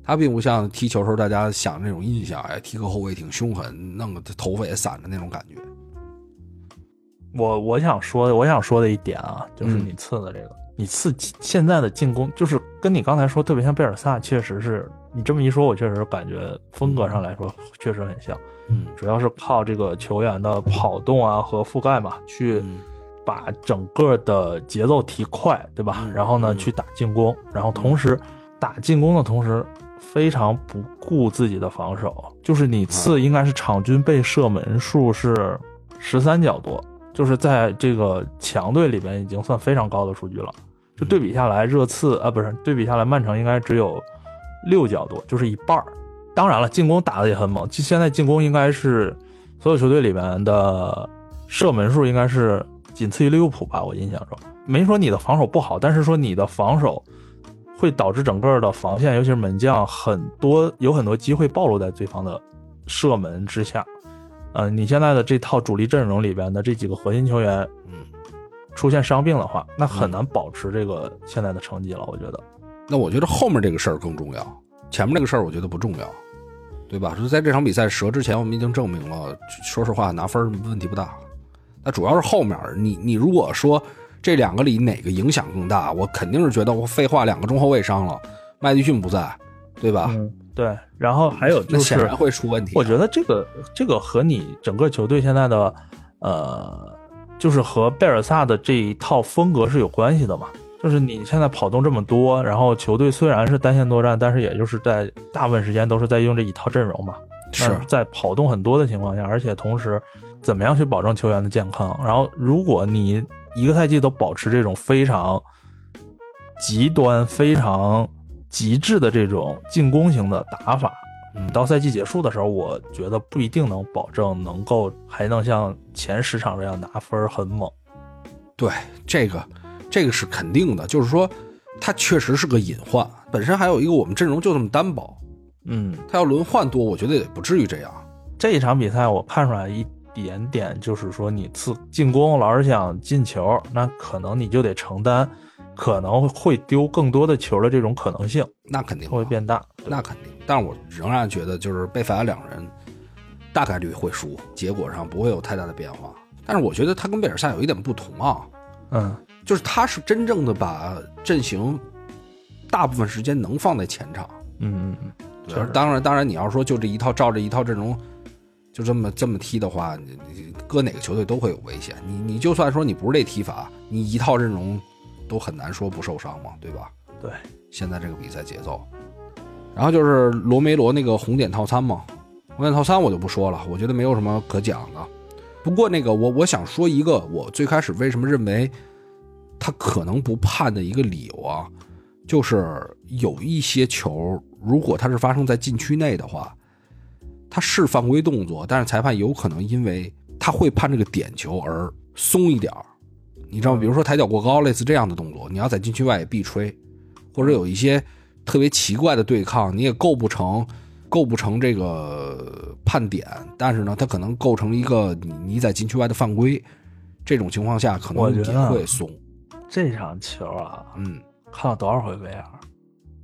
他并不像踢球时候大家想那种印象，哎，踢个后卫挺凶狠，弄个头发也散着那种感觉。我我想说的，我想说的一点啊，就是你刺的这个，你刺现在的进攻，就是跟你刚才说特别像贝尔萨，确实是你这么一说，我确实感觉风格上来说确实很像。嗯，主要是靠这个球员的跑动啊和覆盖嘛，去把整个的节奏提快，对吧？然后呢，去打进攻，然后同时打进攻的同时。非常不顾自己的防守，就是你次应该是场均被射门数是十三脚多，就是在这个强队里边已经算非常高的数据了。就对比下来，热刺啊不是对比下来，曼城应该只有六脚多，就是一半儿。当然了，进攻打的也很猛，现在进攻应该是所有球队里边的射门数应该是仅次于利物浦吧？我印象中没说你的防守不好，但是说你的防守。会导致整个的防线，尤其是门将，很多有很多机会暴露在对方的射门之下。呃，你现在的这套主力阵容里边的这几个核心球员，嗯，出现伤病的话，那很难保持这个现在的成绩了。我觉得，那我觉得后面这个事儿更重要，前面这个事儿我觉得不重要，对吧？就在这场比赛折之前，我们已经证明了，说实话拿分问题不大。那主要是后面，你你如果说。这两个里哪个影响更大？我肯定是觉得我废话，两个中后卫伤了，麦迪逊不在，对吧？嗯，对。然后还有就是显然会出问题。我觉得这个这个和你整个球队现在的呃，就是和贝尔萨的这一套风格是有关系的嘛。就是你现在跑动这么多，然后球队虽然是单线作战，但是也就是在大部分时间都是在用这一套阵容嘛。是在跑动很多的情况下，而且同时怎么样去保证球员的健康？然后如果你一个赛季都保持这种非常极端、非常极致的这种进攻型的打法，嗯，到赛季结束的时候，我觉得不一定能保证能够还能像前十场这样拿分很猛。对，这个这个是肯定的，就是说他确实是个隐患。本身还有一个，我们阵容就这么单薄，嗯，他要轮换多，我觉得也不至于这样。这一场比赛我看出来一。点点就是说，你次进攻老是想进球，那可能你就得承担可能会丢更多的球的这种可能性，那肯定会变大，那肯定。但是我仍然觉得，就是贝法两人大概率会输，结果上不会有太大的变化。但是我觉得他跟贝尔萨有一点不同啊，嗯，就是他是真正的把阵型大部分时间能放在前场，嗯嗯嗯，就是当然当然你要说就这一套照着一套阵容。就这么这么踢的话，你你搁哪个球队都会有危险。你你就算说你不是这踢法，你一套阵容都很难说不受伤嘛，对吧？对，现在这个比赛节奏，然后就是罗梅罗那个红点套餐嘛，红点套餐我就不说了，我觉得没有什么可讲的。不过那个我我想说一个，我最开始为什么认为他可能不判的一个理由啊，就是有一些球，如果它是发生在禁区内的话，它是犯规动作，但是裁判有可能因为他会判这个点球而松一点你知道吗？比如说抬脚过高，类似这样的动作，你要在禁区外也必吹，或者有一些特别奇怪的对抗，你也构不成构不成这个判点，但是呢，他可能构成一个你你在禁区外的犯规，这种情况下可能也会松。这场球啊，嗯。看了多少回 VR？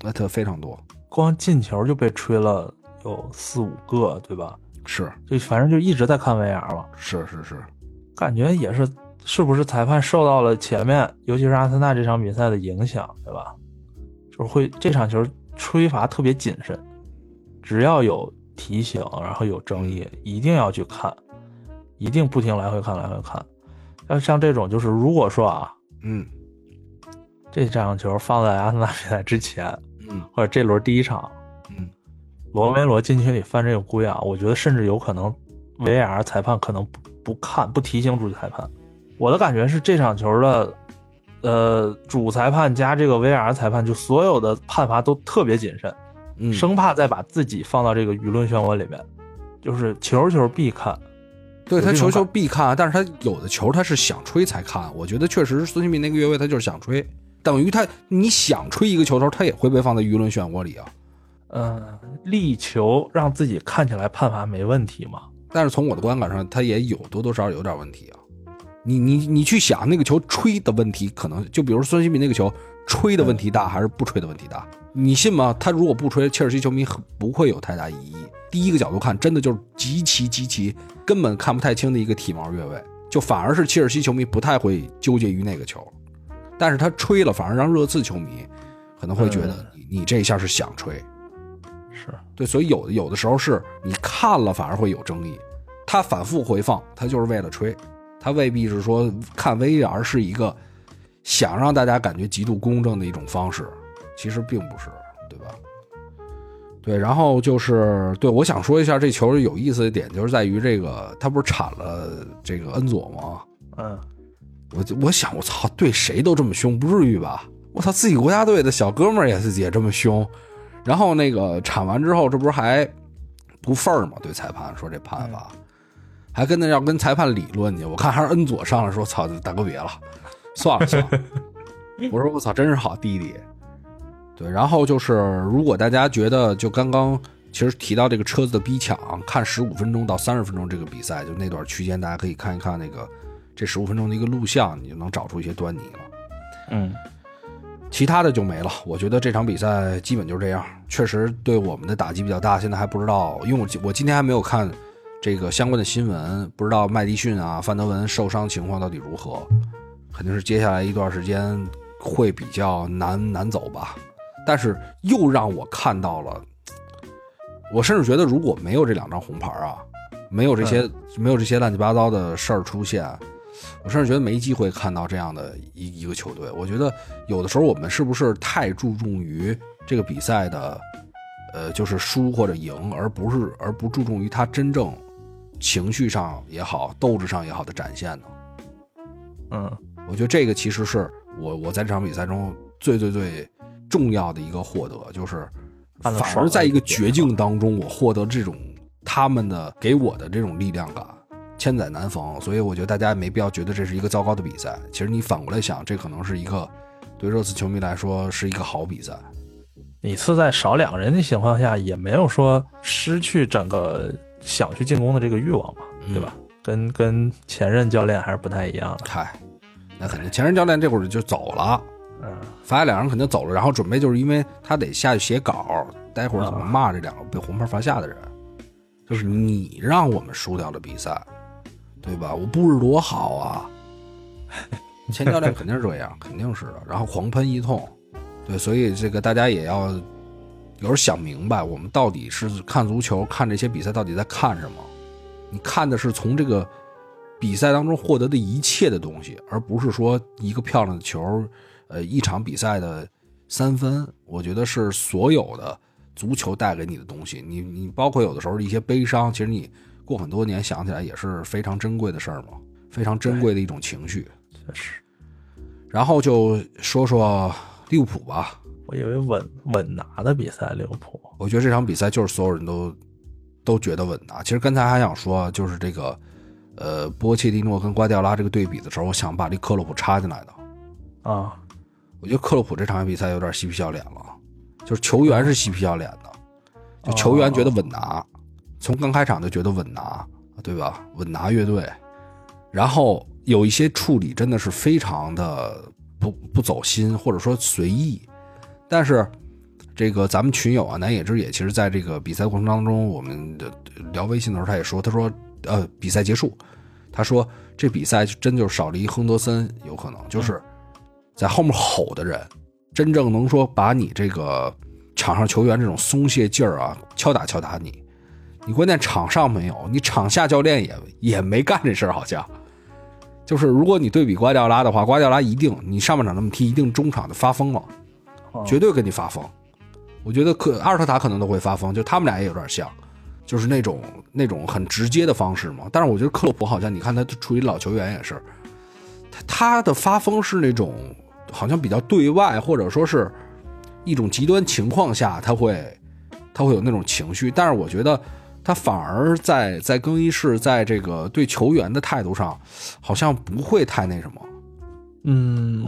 那特非常多，光进球就被吹了有四五个，对吧？是，就反正就一直在看 VR 嘛。是是是，感觉也是，是不是裁判受到了前面，尤其是阿森纳这场比赛的影响，对吧？就是会这场球吹罚特别谨慎，只要有提醒，然后有争议，一定要去看，一定不停来回看来回看。要像这种，就是如果说啊，嗯。这场球放在阿森纳比赛之前，嗯，或者这轮第一场，嗯，罗梅罗禁区里犯这个规啊，我觉得甚至有可能，VR 裁判可能不不看不提醒主裁判。我的感觉是这场球的，呃，主裁判加这个 VR 裁判，就所有的判罚都特别谨慎，嗯，生怕再把自己放到这个舆论漩涡里面，就是球球必看。对他球球必看，但是他有的球他是想吹才看。我觉得确实孙兴慜那个越位他就是想吹。等于他，你想吹一个球头，他也会被放在舆论漩涡里啊。嗯，力求让自己看起来判罚没问题嘛。但是从我的观感上，他也有多多少少有点问题啊。你你你去想那个球吹的问题，可能就比如孙兴民那个球吹的问题大，还是不吹的问题大？你信吗？他如果不吹，切尔西球迷不会有太大异议。第一个角度看，真的就是极其极其根本看不太清的一个体毛越位，就反而是切尔西球迷不太会纠结于那个球。但是他吹了，反而让热刺球迷可能会觉得你你这一下是想吹，是对，所以有的有的时候是你看了反而会有争议。他反复回放，他就是为了吹，他未必是说看 VR 是一个想让大家感觉极度公正的一种方式，其实并不是，对吧？对，然后就是对我想说一下这球有意思的点，就是在于这个他不是铲了这个恩佐吗？嗯。我我想我操，对谁都这么凶，不至于吧？我操，自己国家队的小哥们儿也是也这么凶，然后那个铲完之后，这不是还不忿儿吗？对裁判说这判罚，还跟那要跟裁判理论去。我看还是恩佐上来说，操，大哥别了，算了算了。我说我操，真是好弟弟。对，然后就是如果大家觉得就刚刚其实提到这个车子的逼抢，看十五分钟到三十分钟这个比赛，就那段区间，大家可以看一看那个。这十五分钟的一个录像，你就能找出一些端倪了。嗯，其他的就没了。我觉得这场比赛基本就是这样，确实对我们的打击比较大。现在还不知道，因为我我今天还没有看这个相关的新闻，不知道麦迪逊啊、范德文受伤情况到底如何。肯定是接下来一段时间会比较难难走吧。但是又让我看到了，我甚至觉得如果没有这两张红牌啊，没有这些没有这些乱七八糟的事儿出现。我甚至觉得没机会看到这样的一一个球队。我觉得有的时候我们是不是太注重于这个比赛的，呃，就是输或者赢，而不是而不注重于他真正情绪上也好、斗志上也好的展现呢？嗯，我觉得这个其实是我我在这场比赛中最最最重要的一个获得，就是反而在一个绝境当中，我获得这种他们的给我的这种力量感。千载难逢，所以我觉得大家没必要觉得这是一个糟糕的比赛。其实你反过来想，这可能是一个对热刺球迷来说是一个好比赛。你次在少两个人的情况下，也没有说失去整个想去进攻的这个欲望嘛，对吧？跟跟前任教练还是不太一样的。嗨，那肯定前任教练这会儿就走了，嗯，罚下两人肯定走了，然后准备就是因为他得下去写稿，待会儿怎么骂这两个被红牌罚下的人，就是你让我们输掉了比赛。对吧？我布置多好啊！前教练肯定是这样，肯定是的。然后狂喷一通，对，所以这个大家也要有时候想明白，我们到底是看足球、看这些比赛到底在看什么？你看的是从这个比赛当中获得的一切的东西，而不是说一个漂亮的球，呃，一场比赛的三分。我觉得是所有的足球带给你的东西。你你包括有的时候一些悲伤，其实你。过很多年想起来也是非常珍贵的事儿嘛，非常珍贵的一种情绪，确实。然后就说说利物浦吧，我以为稳稳拿的比赛，利物浦。我觉得这场比赛就是所有人都都觉得稳拿。其实刚才还想说，就是这个呃波切蒂诺跟瓜迪奥拉这个对比的时候，我想把这克洛普插进来的啊。我觉得克洛普这场比赛有点嬉皮笑脸了，就是球员是嬉皮笑脸的，就球员觉得稳拿，从刚开场就觉得稳拿，对吧？稳拿乐队，然后有一些处理真的是非常的不不走心，或者说随意。但是这个咱们群友啊，南野之也，其实在这个比赛过程当中，我们的聊微信的时候，他也说，他说，呃，比赛结束，他说这比赛真就少了一亨德森，有可能就是。在后面吼的人，真正能说把你这个场上球员这种松懈劲儿啊敲打敲打你，你关键场上没有，你场下教练也也没干这事儿，好像就是如果你对比瓜迪奥拉的话，瓜迪奥拉一定你上半场那么踢，一定中场就发疯了，绝对跟你发疯。我觉得可阿尔特塔可能都会发疯，就他们俩也有点像，就是那种那种很直接的方式嘛。但是我觉得克洛普好像你看他处于老球员也是，他他的发疯是那种。好像比较对外，或者说是一种极端情况下，他会他会有那种情绪。但是我觉得他反而在在更衣室，在这个对球员的态度上，好像不会太那什么。嗯，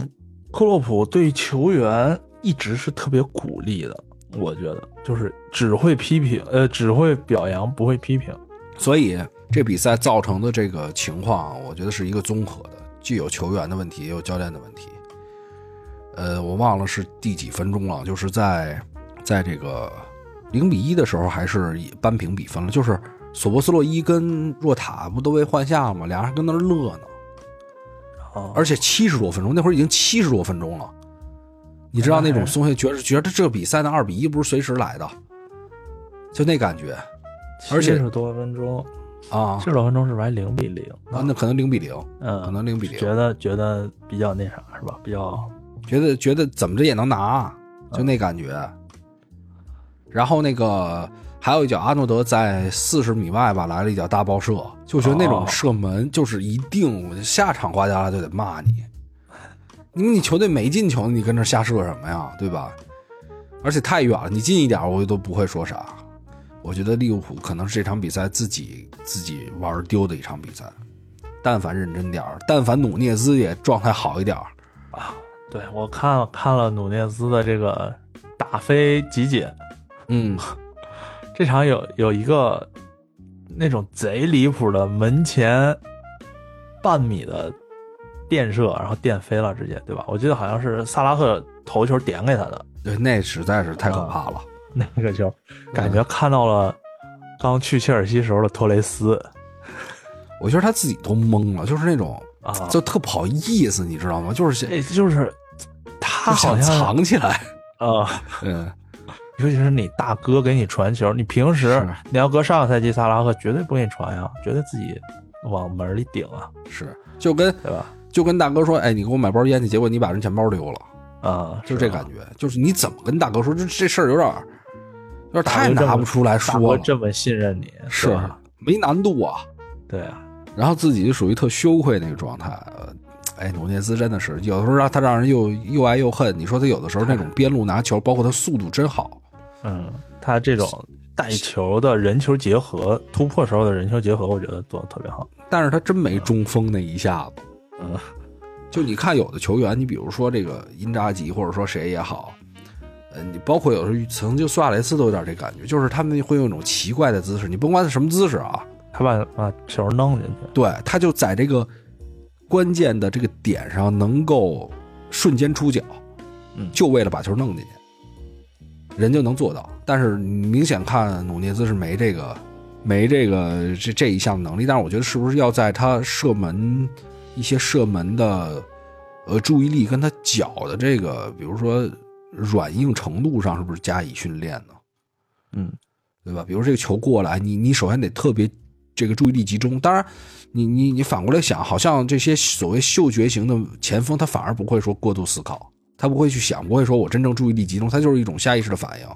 克洛普对球员一直是特别鼓励的，我觉得就是只会批评，呃，只会表扬，不会批评。所以这比赛造成的这个情况，我觉得是一个综合的，既有球员的问题，也有教练的问题。呃，我忘了是第几分钟了，就是在在这个零比一的时候，还是扳平比分了。就是索博斯洛伊跟若塔不都被换下了吗？俩人跟那乐呢。而且七十多分钟，那会儿已经七十多分钟了。你知道那种松懈，觉得觉得这个比赛的二比一不是随时来的，就那感觉。七十多分钟啊，七十多分钟是不是还零比零？啊，那可能零比零，嗯，可能零比零。觉得觉得比较那啥是吧？比较。觉得觉得怎么着也能拿，就那感觉。然后那个还有一脚阿诺德在四十米外吧来了一脚大爆射，就觉得那种射门就是一定下场瓜迪奥拉就得骂你，因为你球队没进球，你跟那瞎射什么呀，对吧？而且太远了，你近一点我都不会说啥。我觉得利物浦可能是这场比赛自己自己玩丢的一场比赛。但凡认真点但凡努涅兹也状态好一点啊。对，我看了看了努涅斯的这个打飞集锦，嗯，这场有有一个那种贼离谱的门前半米的垫射，然后垫飞了，直接对吧？我记得好像是萨拉赫头球点给他的，对，那实在是太可怕了，那个球感觉看到了刚去切尔西时候的托雷斯，我觉得他自己都懵了，就是那种啊，就特不好意思，你知道吗？就是就是。他好像藏起来啊，嗯，尤其是你大哥给你传球，你平时你要搁上个赛季，萨拉赫绝对不给你传呀，绝对自己往门里顶啊，是，就跟对吧？就跟大哥说，哎，你给我买包烟去，结果你把人钱包丢了啊，就这感觉，就是你怎么跟大哥说，这这事儿有点有点太拿不出来说了，这么信任你是没难度啊，对啊，然后自己就属于特羞愧那个状态。哎，努涅斯真的是有的时候让他让人又又爱又恨。你说他有的时候那种边路拿球，包括他速度真好。嗯，他这种带球的人球结合、突破时候的人球结合，我觉得做的特别好。但是他真没中锋那一下子。嗯，就你看有的球员，你比如说这个因扎吉，或者说谁也好，呃，你包括有时候曾经苏亚雷斯都有点这感觉，就是他们会用一种奇怪的姿势，你甭管是什么姿势啊，他把把球弄进去，对，他就在这个。关键的这个点上能够瞬间出脚，嗯，就为了把球弄进去，人就能做到。但是明显看努涅兹是没这个没这个这这一项能力。但是我觉得是不是要在他射门一些射门的呃注意力跟他脚的这个比如说软硬程度上是不是加以训练呢？嗯，对吧？比如这个球过来，你你首先得特别这个注意力集中。当然。你你你反过来想，好像这些所谓嗅觉型的前锋，他反而不会说过度思考，他不会去想，不会说我真正注意力集中，他就是一种下意识的反应。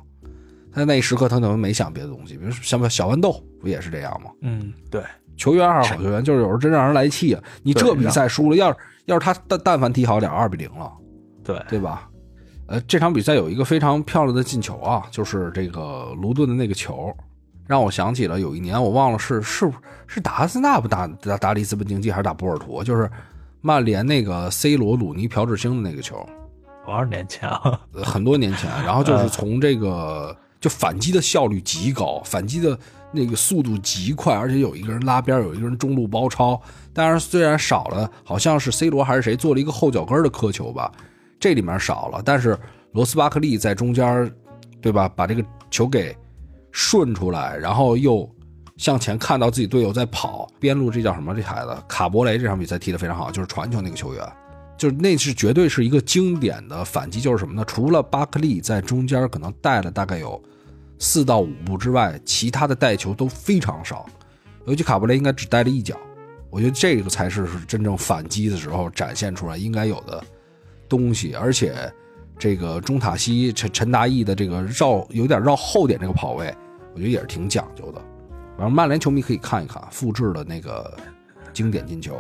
他在那一时刻，他可能没想别的东西，比如像不小豌豆不也是这样吗？嗯，对，球员还是好球员，就是有时候真让人来气啊！你这比赛输了，要是要是他但但凡踢好点，二比零了，对对吧？呃，这场比赛有一个非常漂亮的进球啊，就是这个卢顿的那个球，让我想起了有一年我忘了是是是打阿森纳不打打打里斯本竞技还是打波尔图，就是曼联那个 C 罗、鲁尼、朴智星的那个球，多少年前啊？很多年前，然后就是从这个就反击的效率极高，反击的那个速度极快，而且有一个人拉边，有一个人中路包抄。当然，虽然少了，好像是 C 罗还是谁做了一个后脚跟的磕球吧。这里面少了，但是罗斯巴克利在中间，对吧？把这个球给顺出来，然后又向前看到自己队友在跑，边路这叫什么？这孩子卡博雷这场比赛踢得非常好，就是传球那个球员，就是那是绝对是一个经典的反击，就是什么呢？除了巴克利在中间可能带了大概有四到五步之外，其他的带球都非常少，尤其卡布雷应该只带了一脚。我觉得这个才是是真正反击的时候展现出来应该有的。东西，而且这个中塔西陈陈达义的这个绕有点绕后点这个跑位，我觉得也是挺讲究的。反正曼联球迷可以看一看复制的那个经典进球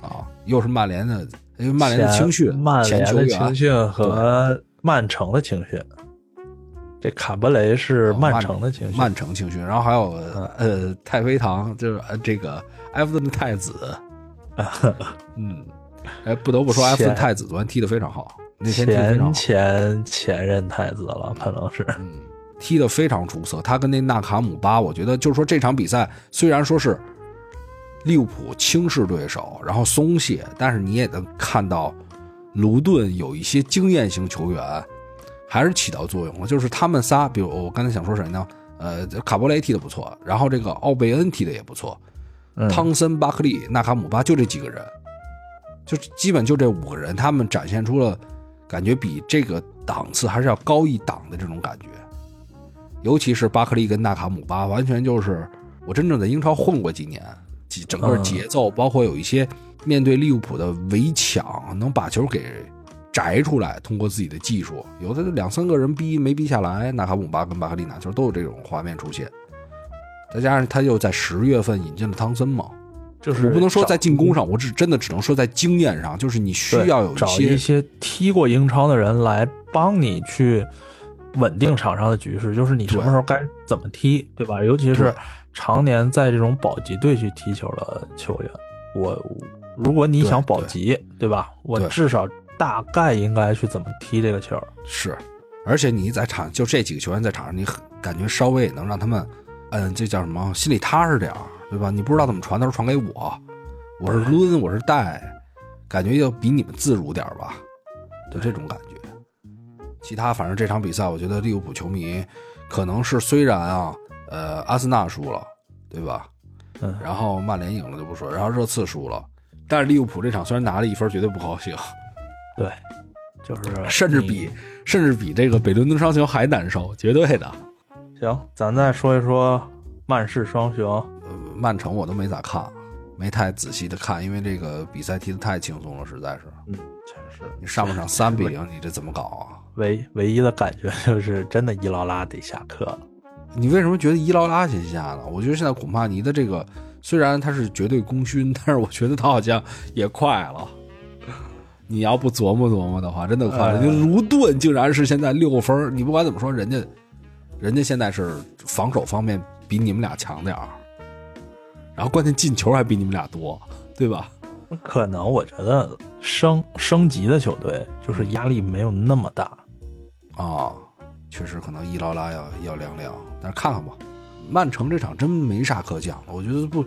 啊，又是曼联的，因为曼联的情绪，曼联的情绪和曼城的情绪。这卡布雷是曼城的青训，曼城情绪，然后还有呃太妃糖，就是这个埃弗顿的太子，嗯。哎，不得不说，埃弗顿太子昨天踢得非常好。那天前前前任太子了，可能是，嗯，踢得非常出色。他跟那纳卡姆巴，我觉得就是说这场比赛虽然说是利物浦轻视对手，然后松懈，但是你也能看到卢顿有一些经验型球员还是起到作用了。就是他们仨，比如我刚才想说谁呢？呃，卡博雷踢的不错，然后这个奥贝恩踢的也不错，汤森、巴克利、纳卡姆巴就这几个人。就基本就这五个人，他们展现出了感觉比这个档次还是要高一档的这种感觉，尤其是巴克利跟纳卡姆巴，完全就是我真正在英超混过几年，整个节奏，包括有一些面对利物浦的围抢，能把球给摘出来，通过自己的技术，有的两三个人逼没逼下来，纳卡姆巴跟巴克利拿球都有这种画面出现，再加上他又在十月份引进了汤森嘛。就是我不能说在进攻上，我只真的只能说在经验上，就是你需要有找一些踢过英超的人来帮你去稳定场上的局势，就是你什么时候该怎么踢，对吧？尤其是常年在这种保级队去踢球的球员，我如果你想保级，对吧？我至少大概应该去怎么踢这个球。是，而且你在场就这几个球员在场上，你感觉稍微也能让他们，嗯，这叫什么？心里踏实点儿。对吧？你不知道怎么传，他说传给我，我是抡，我是带，感觉要比你们自如点吧，就这种感觉。其他反正这场比赛，我觉得利物浦球迷可能是虽然啊，呃，阿森纳输了，对吧？嗯。然后曼联赢了就不说，然后热刺输了，但是利物浦这场虽然拿了一分，绝对不高兴。对，就是 甚至比甚至比这个北伦敦双雄还难受，绝对的。行，咱再说一说曼市双雄。呃曼城我都没咋看，没太仔细的看，因为这个比赛踢得太轻松了，实在是。嗯，确实。你上半场三比零，你这怎么搞啊？唯唯一的感觉就是真的伊劳拉得下课了。你为什么觉得伊劳拉先下呢？我觉得现在孔帕尼的这个虽然他是绝对功勋，但是我觉得他好像也快了。你要不琢磨琢磨的话，真的快了。就卢顿竟然是现在六分，你不管怎么说，人家人家现在是防守方面比你们俩强点儿。然后关键进球还比你们俩多，对吧？可能我觉得升升级的球队就是压力没有那么大啊，确实可能伊劳拉要要凉凉，但是看看吧。曼城这场真没啥可讲的，我觉得不，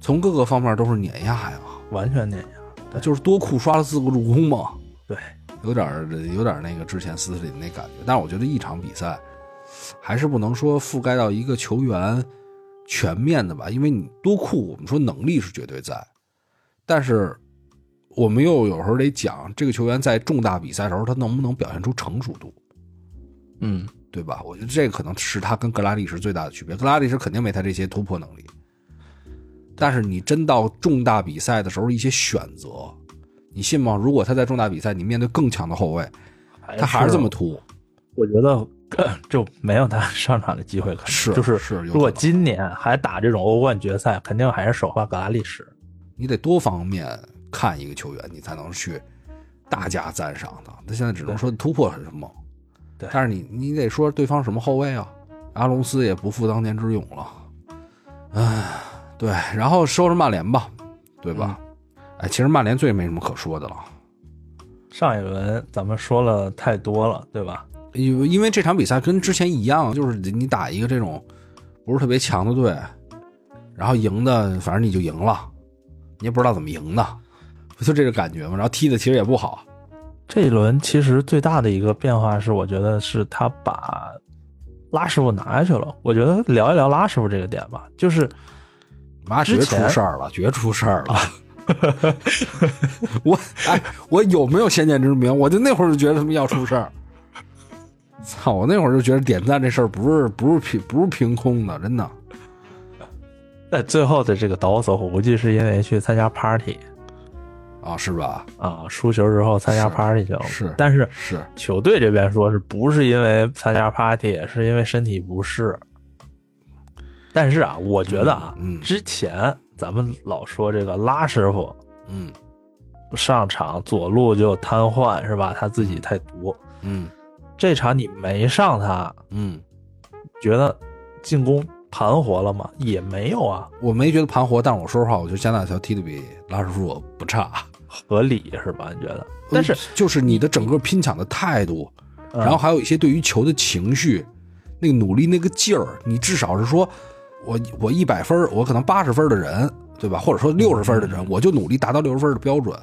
从各个方面都是碾压呀，完全碾压，就是多库刷了四个助攻嘛，对，有点有点那个之前斯特林那感觉，但是我觉得一场比赛还是不能说覆盖到一个球员。全面的吧，因为你多库，我们说能力是绝对在，但是我们又有时候得讲这个球员在重大比赛时候他能不能表现出成熟度，嗯，对吧？我觉得这个可能是他跟格拉利什最大的区别，格拉利什肯定没他这些突破能力，但是你真到重大比赛的时候一些选择，你信吗？如果他在重大比赛你面对更强的后卫，他还是这么突，我觉得。就没有他上场的机会，可能是就是是。如果今年还打这种欧冠决赛，肯定还是首发格拉利什。你得多方面看一个球员，你才能去大加赞赏他。他现在只能说突破很猛，对，但是你你得说对方什么后卫啊？阿隆斯也不复当年之勇了，唉，对，然后收拾曼联吧，对吧？哎，其实曼联最没什么可说的了。上一轮咱们说了太多了，对吧？因因为这场比赛跟之前一样，就是你打一个这种不是特别强的队，然后赢的，反正你就赢了，你也不知道怎么赢的，不就这个感觉吗？然后踢的其实也不好。这一轮其实最大的一个变化是，我觉得是他把拉师傅拿下去了。我觉得聊一聊拉师傅这个点吧，就是妈绝出事儿了，绝出事儿了。我哎，我有没有先见之明？我就那会儿就觉得他们要出事儿。操！我那会儿就觉得点赞这事儿不是不是凭不是凭空的，真的。在最后的这个导火我估计是因为去参加 party。啊，是吧？啊，输球之后参加 party 去了。是，但是是球队这边说是不是因为参加 party，是因为身体不适？但是啊，我觉得啊，嗯之前咱们老说这个拉师傅，嗯，上场左路就瘫痪是吧？他自己太毒。嗯，这场你没上他，嗯，觉得进攻盘活了吗？也没有啊，我没觉得盘活。但是我说实话，我觉得加纳乔踢的比拉师傅不差。合理是吧？你觉得？但是就是你的整个拼抢的态度，然后还有一些对于球的情绪，那个努力那个劲儿，你至少是说，我我一百分，我可能八十分的人，对吧？或者说六十分的人，我就努力达到六十分的标准。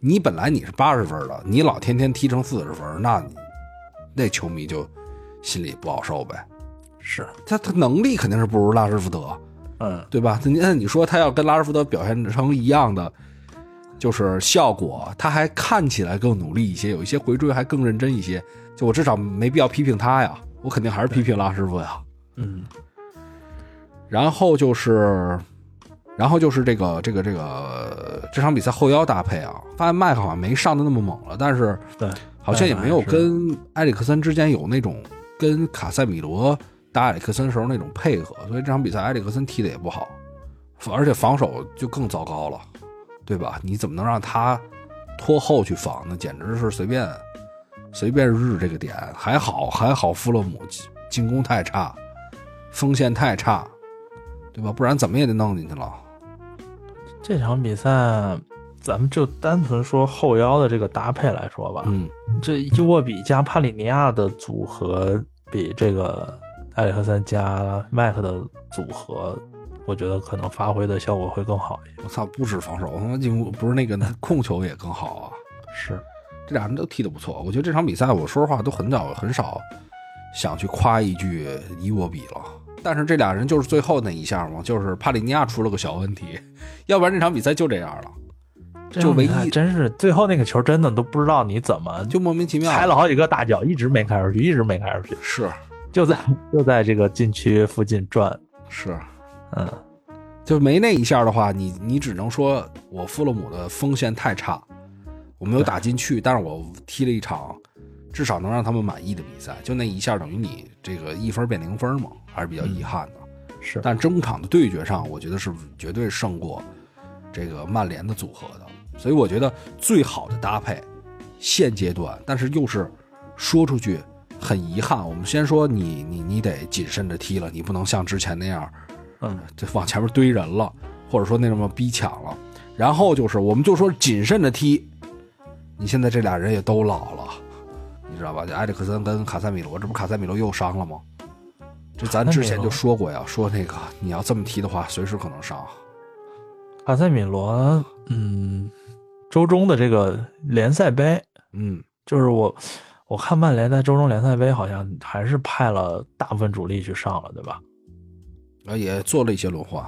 你本来你是八十分的，你老天天踢成四十分，那你那球迷就心里不好受呗。是他他能力肯定是不如拉什福德，嗯，对吧？那你说他要跟拉什福德表现成一样的？就是效果，他还看起来更努力一些，有一些回追还更认真一些。就我至少没必要批评他呀，我肯定还是批评拉师傅呀。嗯。然后就是，然后就是这个这个这个这场比赛后腰搭配啊，发现麦克好像没上的那么猛了，但是对，好像也没有跟埃里克森之间有那种跟卡塞米罗打埃里克森时候那种配合，所以这场比赛埃里克森踢的也不好，而且防守就更糟糕了。对吧？你怎么能让他拖后去防呢？简直是随便随便日这个点。还好还好，富勒姆进攻太差，锋线太差，对吧？不然怎么也得弄进去了。这场比赛，咱们就单纯说后腰的这个搭配来说吧。嗯，这伊沃比加帕里尼亚的组合，比这个埃里克森加麦克的组合。我觉得可能发挥的效果会更好一些。我操，不止防守，他妈进攻不是那个控球也更好啊！是，这俩人都踢得不错。我觉得这场比赛，我说实话都很早很少想去夸一句伊沃比了。但是这俩人就是最后那一下嘛，就是帕里尼亚出了个小问题，要不然这场比赛就这样了。就唯一真是最后那个球真的都不知道你怎么就莫名其妙开了好几个大脚，一直没开出去，一直没开出去。是，就在就在这个禁区附近转。是。嗯，就没那一下的话，你你只能说我富勒姆的锋线太差，我没有打进去，但是我踢了一场至少能让他们满意的比赛，就那一下等于你这个一分变零分嘛，还是比较遗憾的。是，但中场的对决上，我觉得是绝对胜过这个曼联的组合的，所以我觉得最好的搭配，现阶段，但是又是说出去很遗憾。我们先说你你你得谨慎着踢了，你不能像之前那样。嗯，就往前面堆人了，或者说那什么逼抢了，然后就是我们就说谨慎的踢。你现在这俩人也都老了，你知道吧？就埃里克森跟卡塞米罗，这不卡塞米罗又伤了吗？这咱之前就说过呀，说那个你要这么踢的话，随时可能伤。卡塞米罗，嗯，周中的这个联赛杯，嗯，就是我我看曼联在周中联赛杯好像还是派了大部分主力去上了，对吧？啊，也做了一些轮换，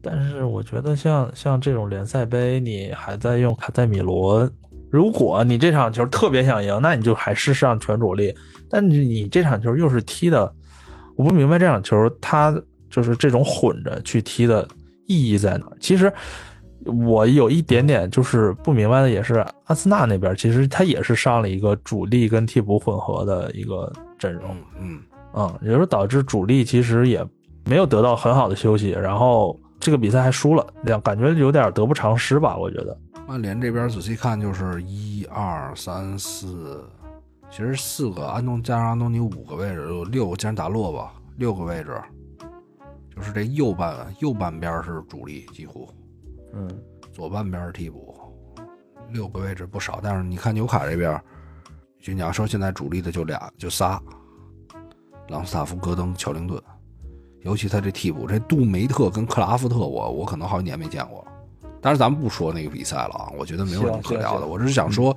但是我觉得像像这种联赛杯，你还在用卡塞米罗，如果你这场球特别想赢，那你就还是上全主力。但你这场球又是踢的，我不明白这场球他就是这种混着去踢的意义在哪？其实我有一点点就是不明白的，也是阿森纳那边其实他也是上了一个主力跟替补混合的一个阵容，嗯。嗯，也就是导致主力其实也没有得到很好的休息，然后这个比赛还输了，两感觉有点得不偿失吧？我觉得曼联这边仔细看就是一二三四，其实四个安东加上安东尼五个位置，有六个，既然打洛吧，六个位置，就是这右半右半边是主力几乎，嗯，左半边是替补，六个位置不少。但是你看纽卡这边，就你要说现在主力的就俩就仨，朗斯塔夫、戈登、乔灵顿，尤其他这替补这杜梅特跟克拉夫特，我我可能好几年没见过了。但是咱们不说那个比赛了啊，我觉得没有什么可聊的。我只是想说，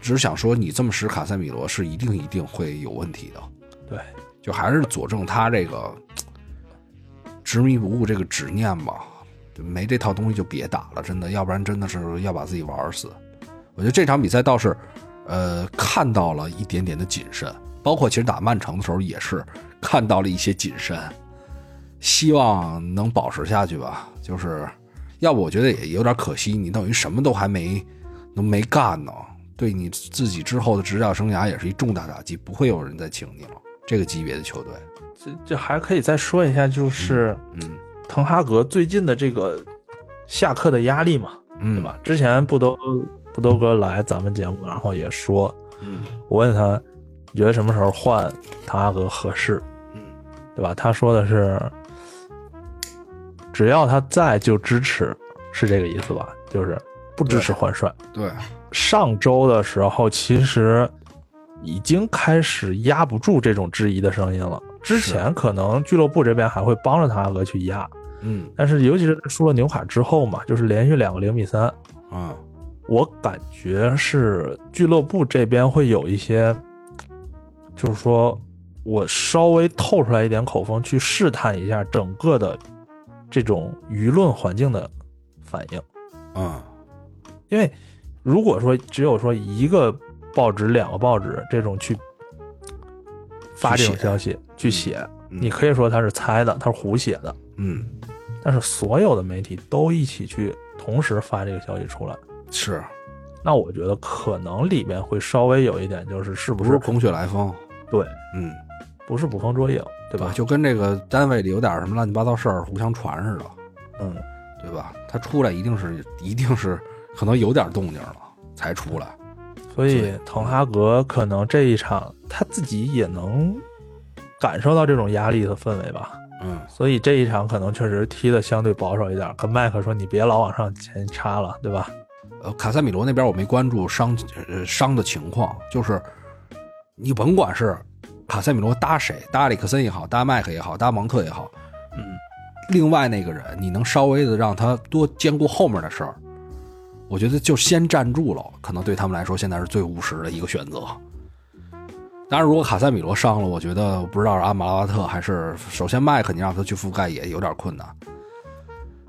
只是想说，你这么使卡塞米罗是一定一定会有问题的。对，就还是佐证他这个执迷不悟这个执念吧。没这套东西就别打了，真的，要不然真的是要把自己玩死。我觉得这场比赛倒是，呃，看到了一点点的谨慎，包括其实打曼城的时候也是看到了一些谨慎，希望能保持下去吧。就是。要不我觉得也有点可惜，你等于什么都还没都没干呢，对你自己之后的执教生涯也是一重大打击，不会有人再请你了。这个级别的球队，这这还可以再说一下，就是嗯，滕哈格最近的这个下课的压力嘛，对吧？之前不都布都哥来咱们节目，然后也说，嗯，我问他，你觉得什么时候换滕哈格合适？嗯，对吧？他说的是。只要他在就支持，是这个意思吧？就是不支持换帅。对，上周的时候其实已经开始压不住这种质疑的声音了。之前可能俱乐部这边还会帮着他哥去压，嗯，但是尤其是输了纽卡之后嘛，就是连续两个零比三，啊，我感觉是俱乐部这边会有一些，就是说我稍微透出来一点口风，去试探一下整个的。这种舆论环境的反应，嗯，因为如果说只有说一个报纸、两个报纸这种去发这种消息去写，你可以说他是猜的，他是胡写的，嗯，但是所有的媒体都一起去同时发这个消息出来，是，那我觉得可能里面会稍微有一点，就是是不是空穴来风？对，嗯。不是捕风捉影，对吧？就跟这个单位里有点什么乱七八糟事儿互相传似的，嗯，对吧？他出来一定是一定是可能有点动静了才出来，所以滕哈格可能这一场他自己也能感受到这种压力的氛围吧，嗯，所以这一场可能确实踢的相对保守一点，跟麦克说你别老往上前插了，对吧？呃，卡塞米罗那边我没关注伤呃伤的情况，就是你甭管是。卡塞米罗搭谁？搭里克森也好，搭麦克也好，搭蒙特也好，嗯，另外那个人，你能稍微的让他多兼顾后面的事儿，我觉得就先站住了，可能对他们来说现在是最务实的一个选择。当然，如果卡塞米罗伤了，我觉得不知道是阿马拉巴特还是首先麦克，你让他去覆盖也有点困难。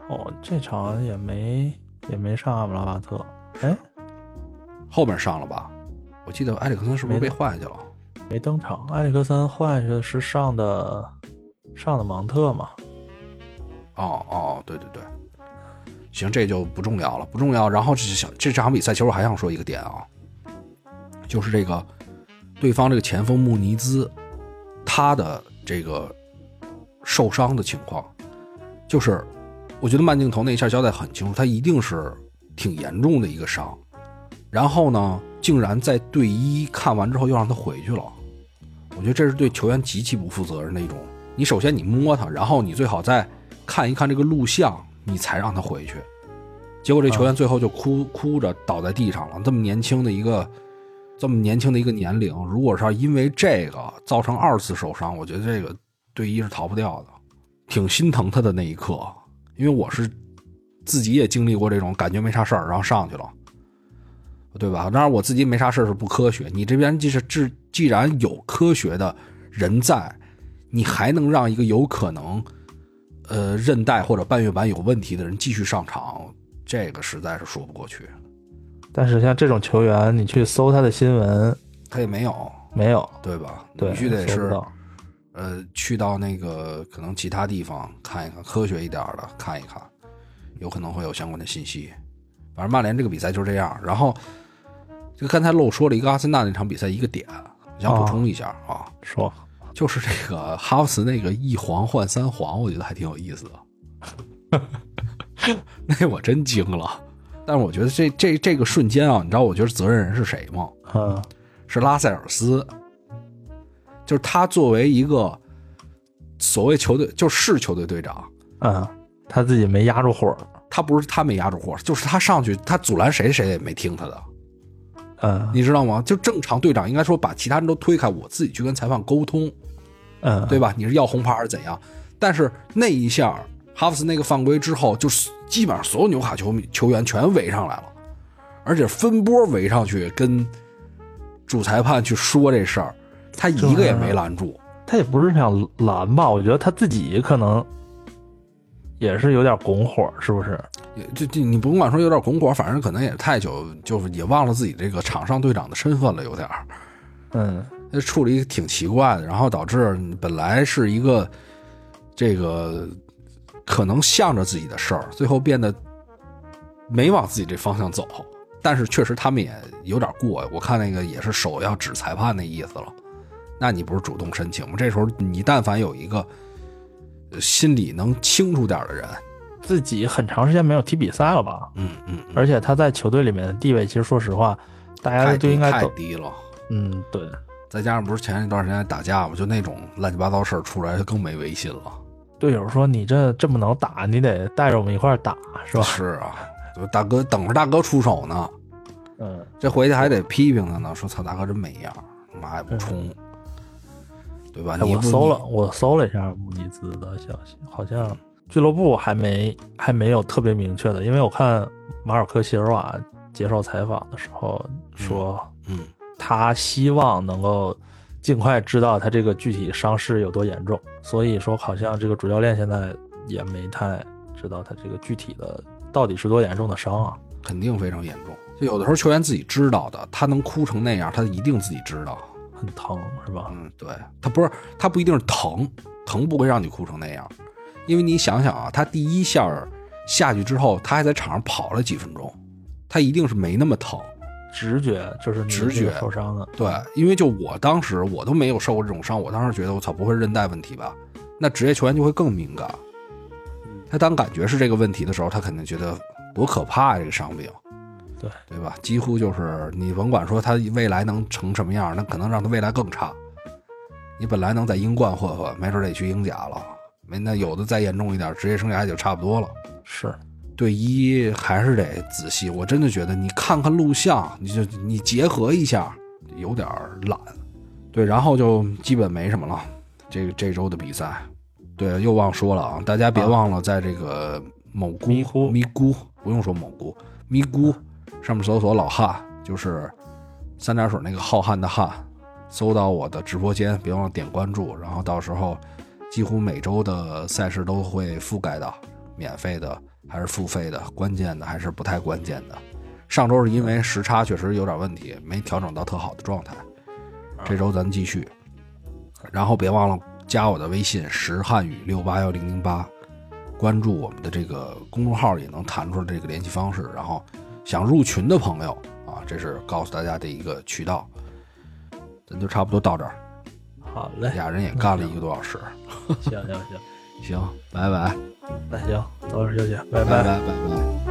哦，这场也没也没上阿姆拉巴特，哎，后面上了吧？我记得埃里克森是不是被换下去了？没登场，埃里克森换下去的是上的上的芒特嘛？哦哦，对对对，行，这就不重要了，不重要。然后这想这场比赛，其实我还想说一个点啊，就是这个对方这个前锋穆尼兹他的这个受伤的情况，就是我觉得慢镜头那一下交代很清楚，他一定是挺严重的一个伤，然后呢，竟然在队医看完之后又让他回去了。我觉得这是对球员极其不负责任的一种。你首先你摸他，然后你最好再看一看这个录像，你才让他回去。结果这球员最后就哭哭着倒在地上了。这么年轻的一个，这么年轻的一个年龄，如果是因为这个造成二次受伤，我觉得这个队医是逃不掉的。挺心疼他的那一刻，因为我是自己也经历过这种感觉没啥事儿，然后上去了。对吧？当然，我自己没啥事是不科学。你这边既是既既然有科学的人在，你还能让一个有可能，呃，韧带或者半月板有问题的人继续上场，这个实在是说不过去。但是像这种球员，你去搜他的新闻，他也没有，没有，对吧？对，必须得是，呃，去到那个可能其他地方看一看，科学一点的看一看，有可能会有相关的信息。反正曼联这个比赛就是这样，然后。就刚才漏说了一个阿森纳那场比赛一个点，想补充一下啊，说。就是这个哈弗茨那个一黄换三黄，我觉得还挺有意思的，那我真惊了。但是我觉得这这这个瞬间啊，你知道我觉得责任人是谁吗？嗯，是拉塞尔斯，就是他作为一个所谓球队就是球队队长，嗯，他自己没压住火，他不是他没压住火，就是他上去他阻拦谁谁也没听他的，嗯，你知道吗？就正常队长应该说把其他人都推开，我自己去跟裁判沟通，嗯，对吧？你是要红牌还是怎样？但是那一下哈弗斯那个犯规之后，就是基本上所有纽卡球迷球员全围上来了，而且分波围上去跟主裁判去说这事儿，他一个也没拦住。他也不是想拦吧？我觉得他自己可能也是有点拱火，是不是？就就你甭管说有点拱火，反正可能也太久，就是也忘了自己这个场上队长的身份了，有点儿。嗯，那处理挺奇怪的，然后导致本来是一个这个可能向着自己的事儿，最后变得没往自己这方向走。但是确实他们也有点过，我看那个也是手要指裁判那意思了。那你不是主动申请吗？这时候你但凡有一个心里能清楚点的人，自己很长时间没有踢比赛了吧？嗯嗯，而且他在球队里面的地位，其实说实话，大家都应该太低了。嗯，对。再加上不是前一段时间打架嘛，就那种乱七八糟事儿出来，就更没威信了。队友说：“你这这么能打，你得带着我们一块打，是吧？”是啊，就大哥等着大哥出手呢。嗯，这回去还得批评他呢，说：“操，大哥真没样，妈也不冲，对吧？”我搜了，我搜了一下穆尼兹的消息，好像俱乐部还没还没有特别明确的，因为我看马尔科席尔瓦接受采访的时候说：“嗯。”他希望能够尽快知道他这个具体伤势有多严重，所以说好像这个主教练现在也没太知道他这个具体的到底是多严重的伤啊，肯定非常严重。就有的时候球员自己知道的，他能哭成那样，他一定自己知道很疼是吧？嗯，对他不是他不一定是疼，疼不会让你哭成那样，因为你想想啊，他第一下下去之后，他还在场上跑了几分钟，他一定是没那么疼。直觉就是直觉受伤的，对，因为就我当时我都没有受过这种伤，我当时觉得我操不会韧带问题吧？那职业球员就会更敏感，他当感觉是这个问题的时候，他肯定觉得多可怕这个伤病，对对吧？几乎就是你甭管说他未来能成什么样，那可能让他未来更差。你本来能在英冠混混，没准得去英甲了，没那有的再严重一点，职业生涯也就差不多了。是。对一还是得仔细，我真的觉得你看看录像，你就你结合一下，有点懒。对，然后就基本没什么了。这个这周的比赛，对，又忘说了啊，大家别忘了在这个某咕咪咕咪咕，不用说某咕咪咕上面搜索老汉，就是三点水那个浩瀚的瀚，搜到我的直播间，别忘了点关注，然后到时候几乎每周的赛事都会覆盖到，免费的。还是付费的，关键的还是不太关键的。上周是因为时差确实有点问题，没调整到特好的状态。这周咱继续，然后别忘了加我的微信“石汉语六八幺零零八”，关注我们的这个公众号也能弹出来这个联系方式。然后想入群的朋友啊，这是告诉大家的一个渠道。咱就差不多到这儿。好嘞，俩人也干了一个多小时。行行行，行，拜拜。那行，早点休息，拜拜拜拜拜。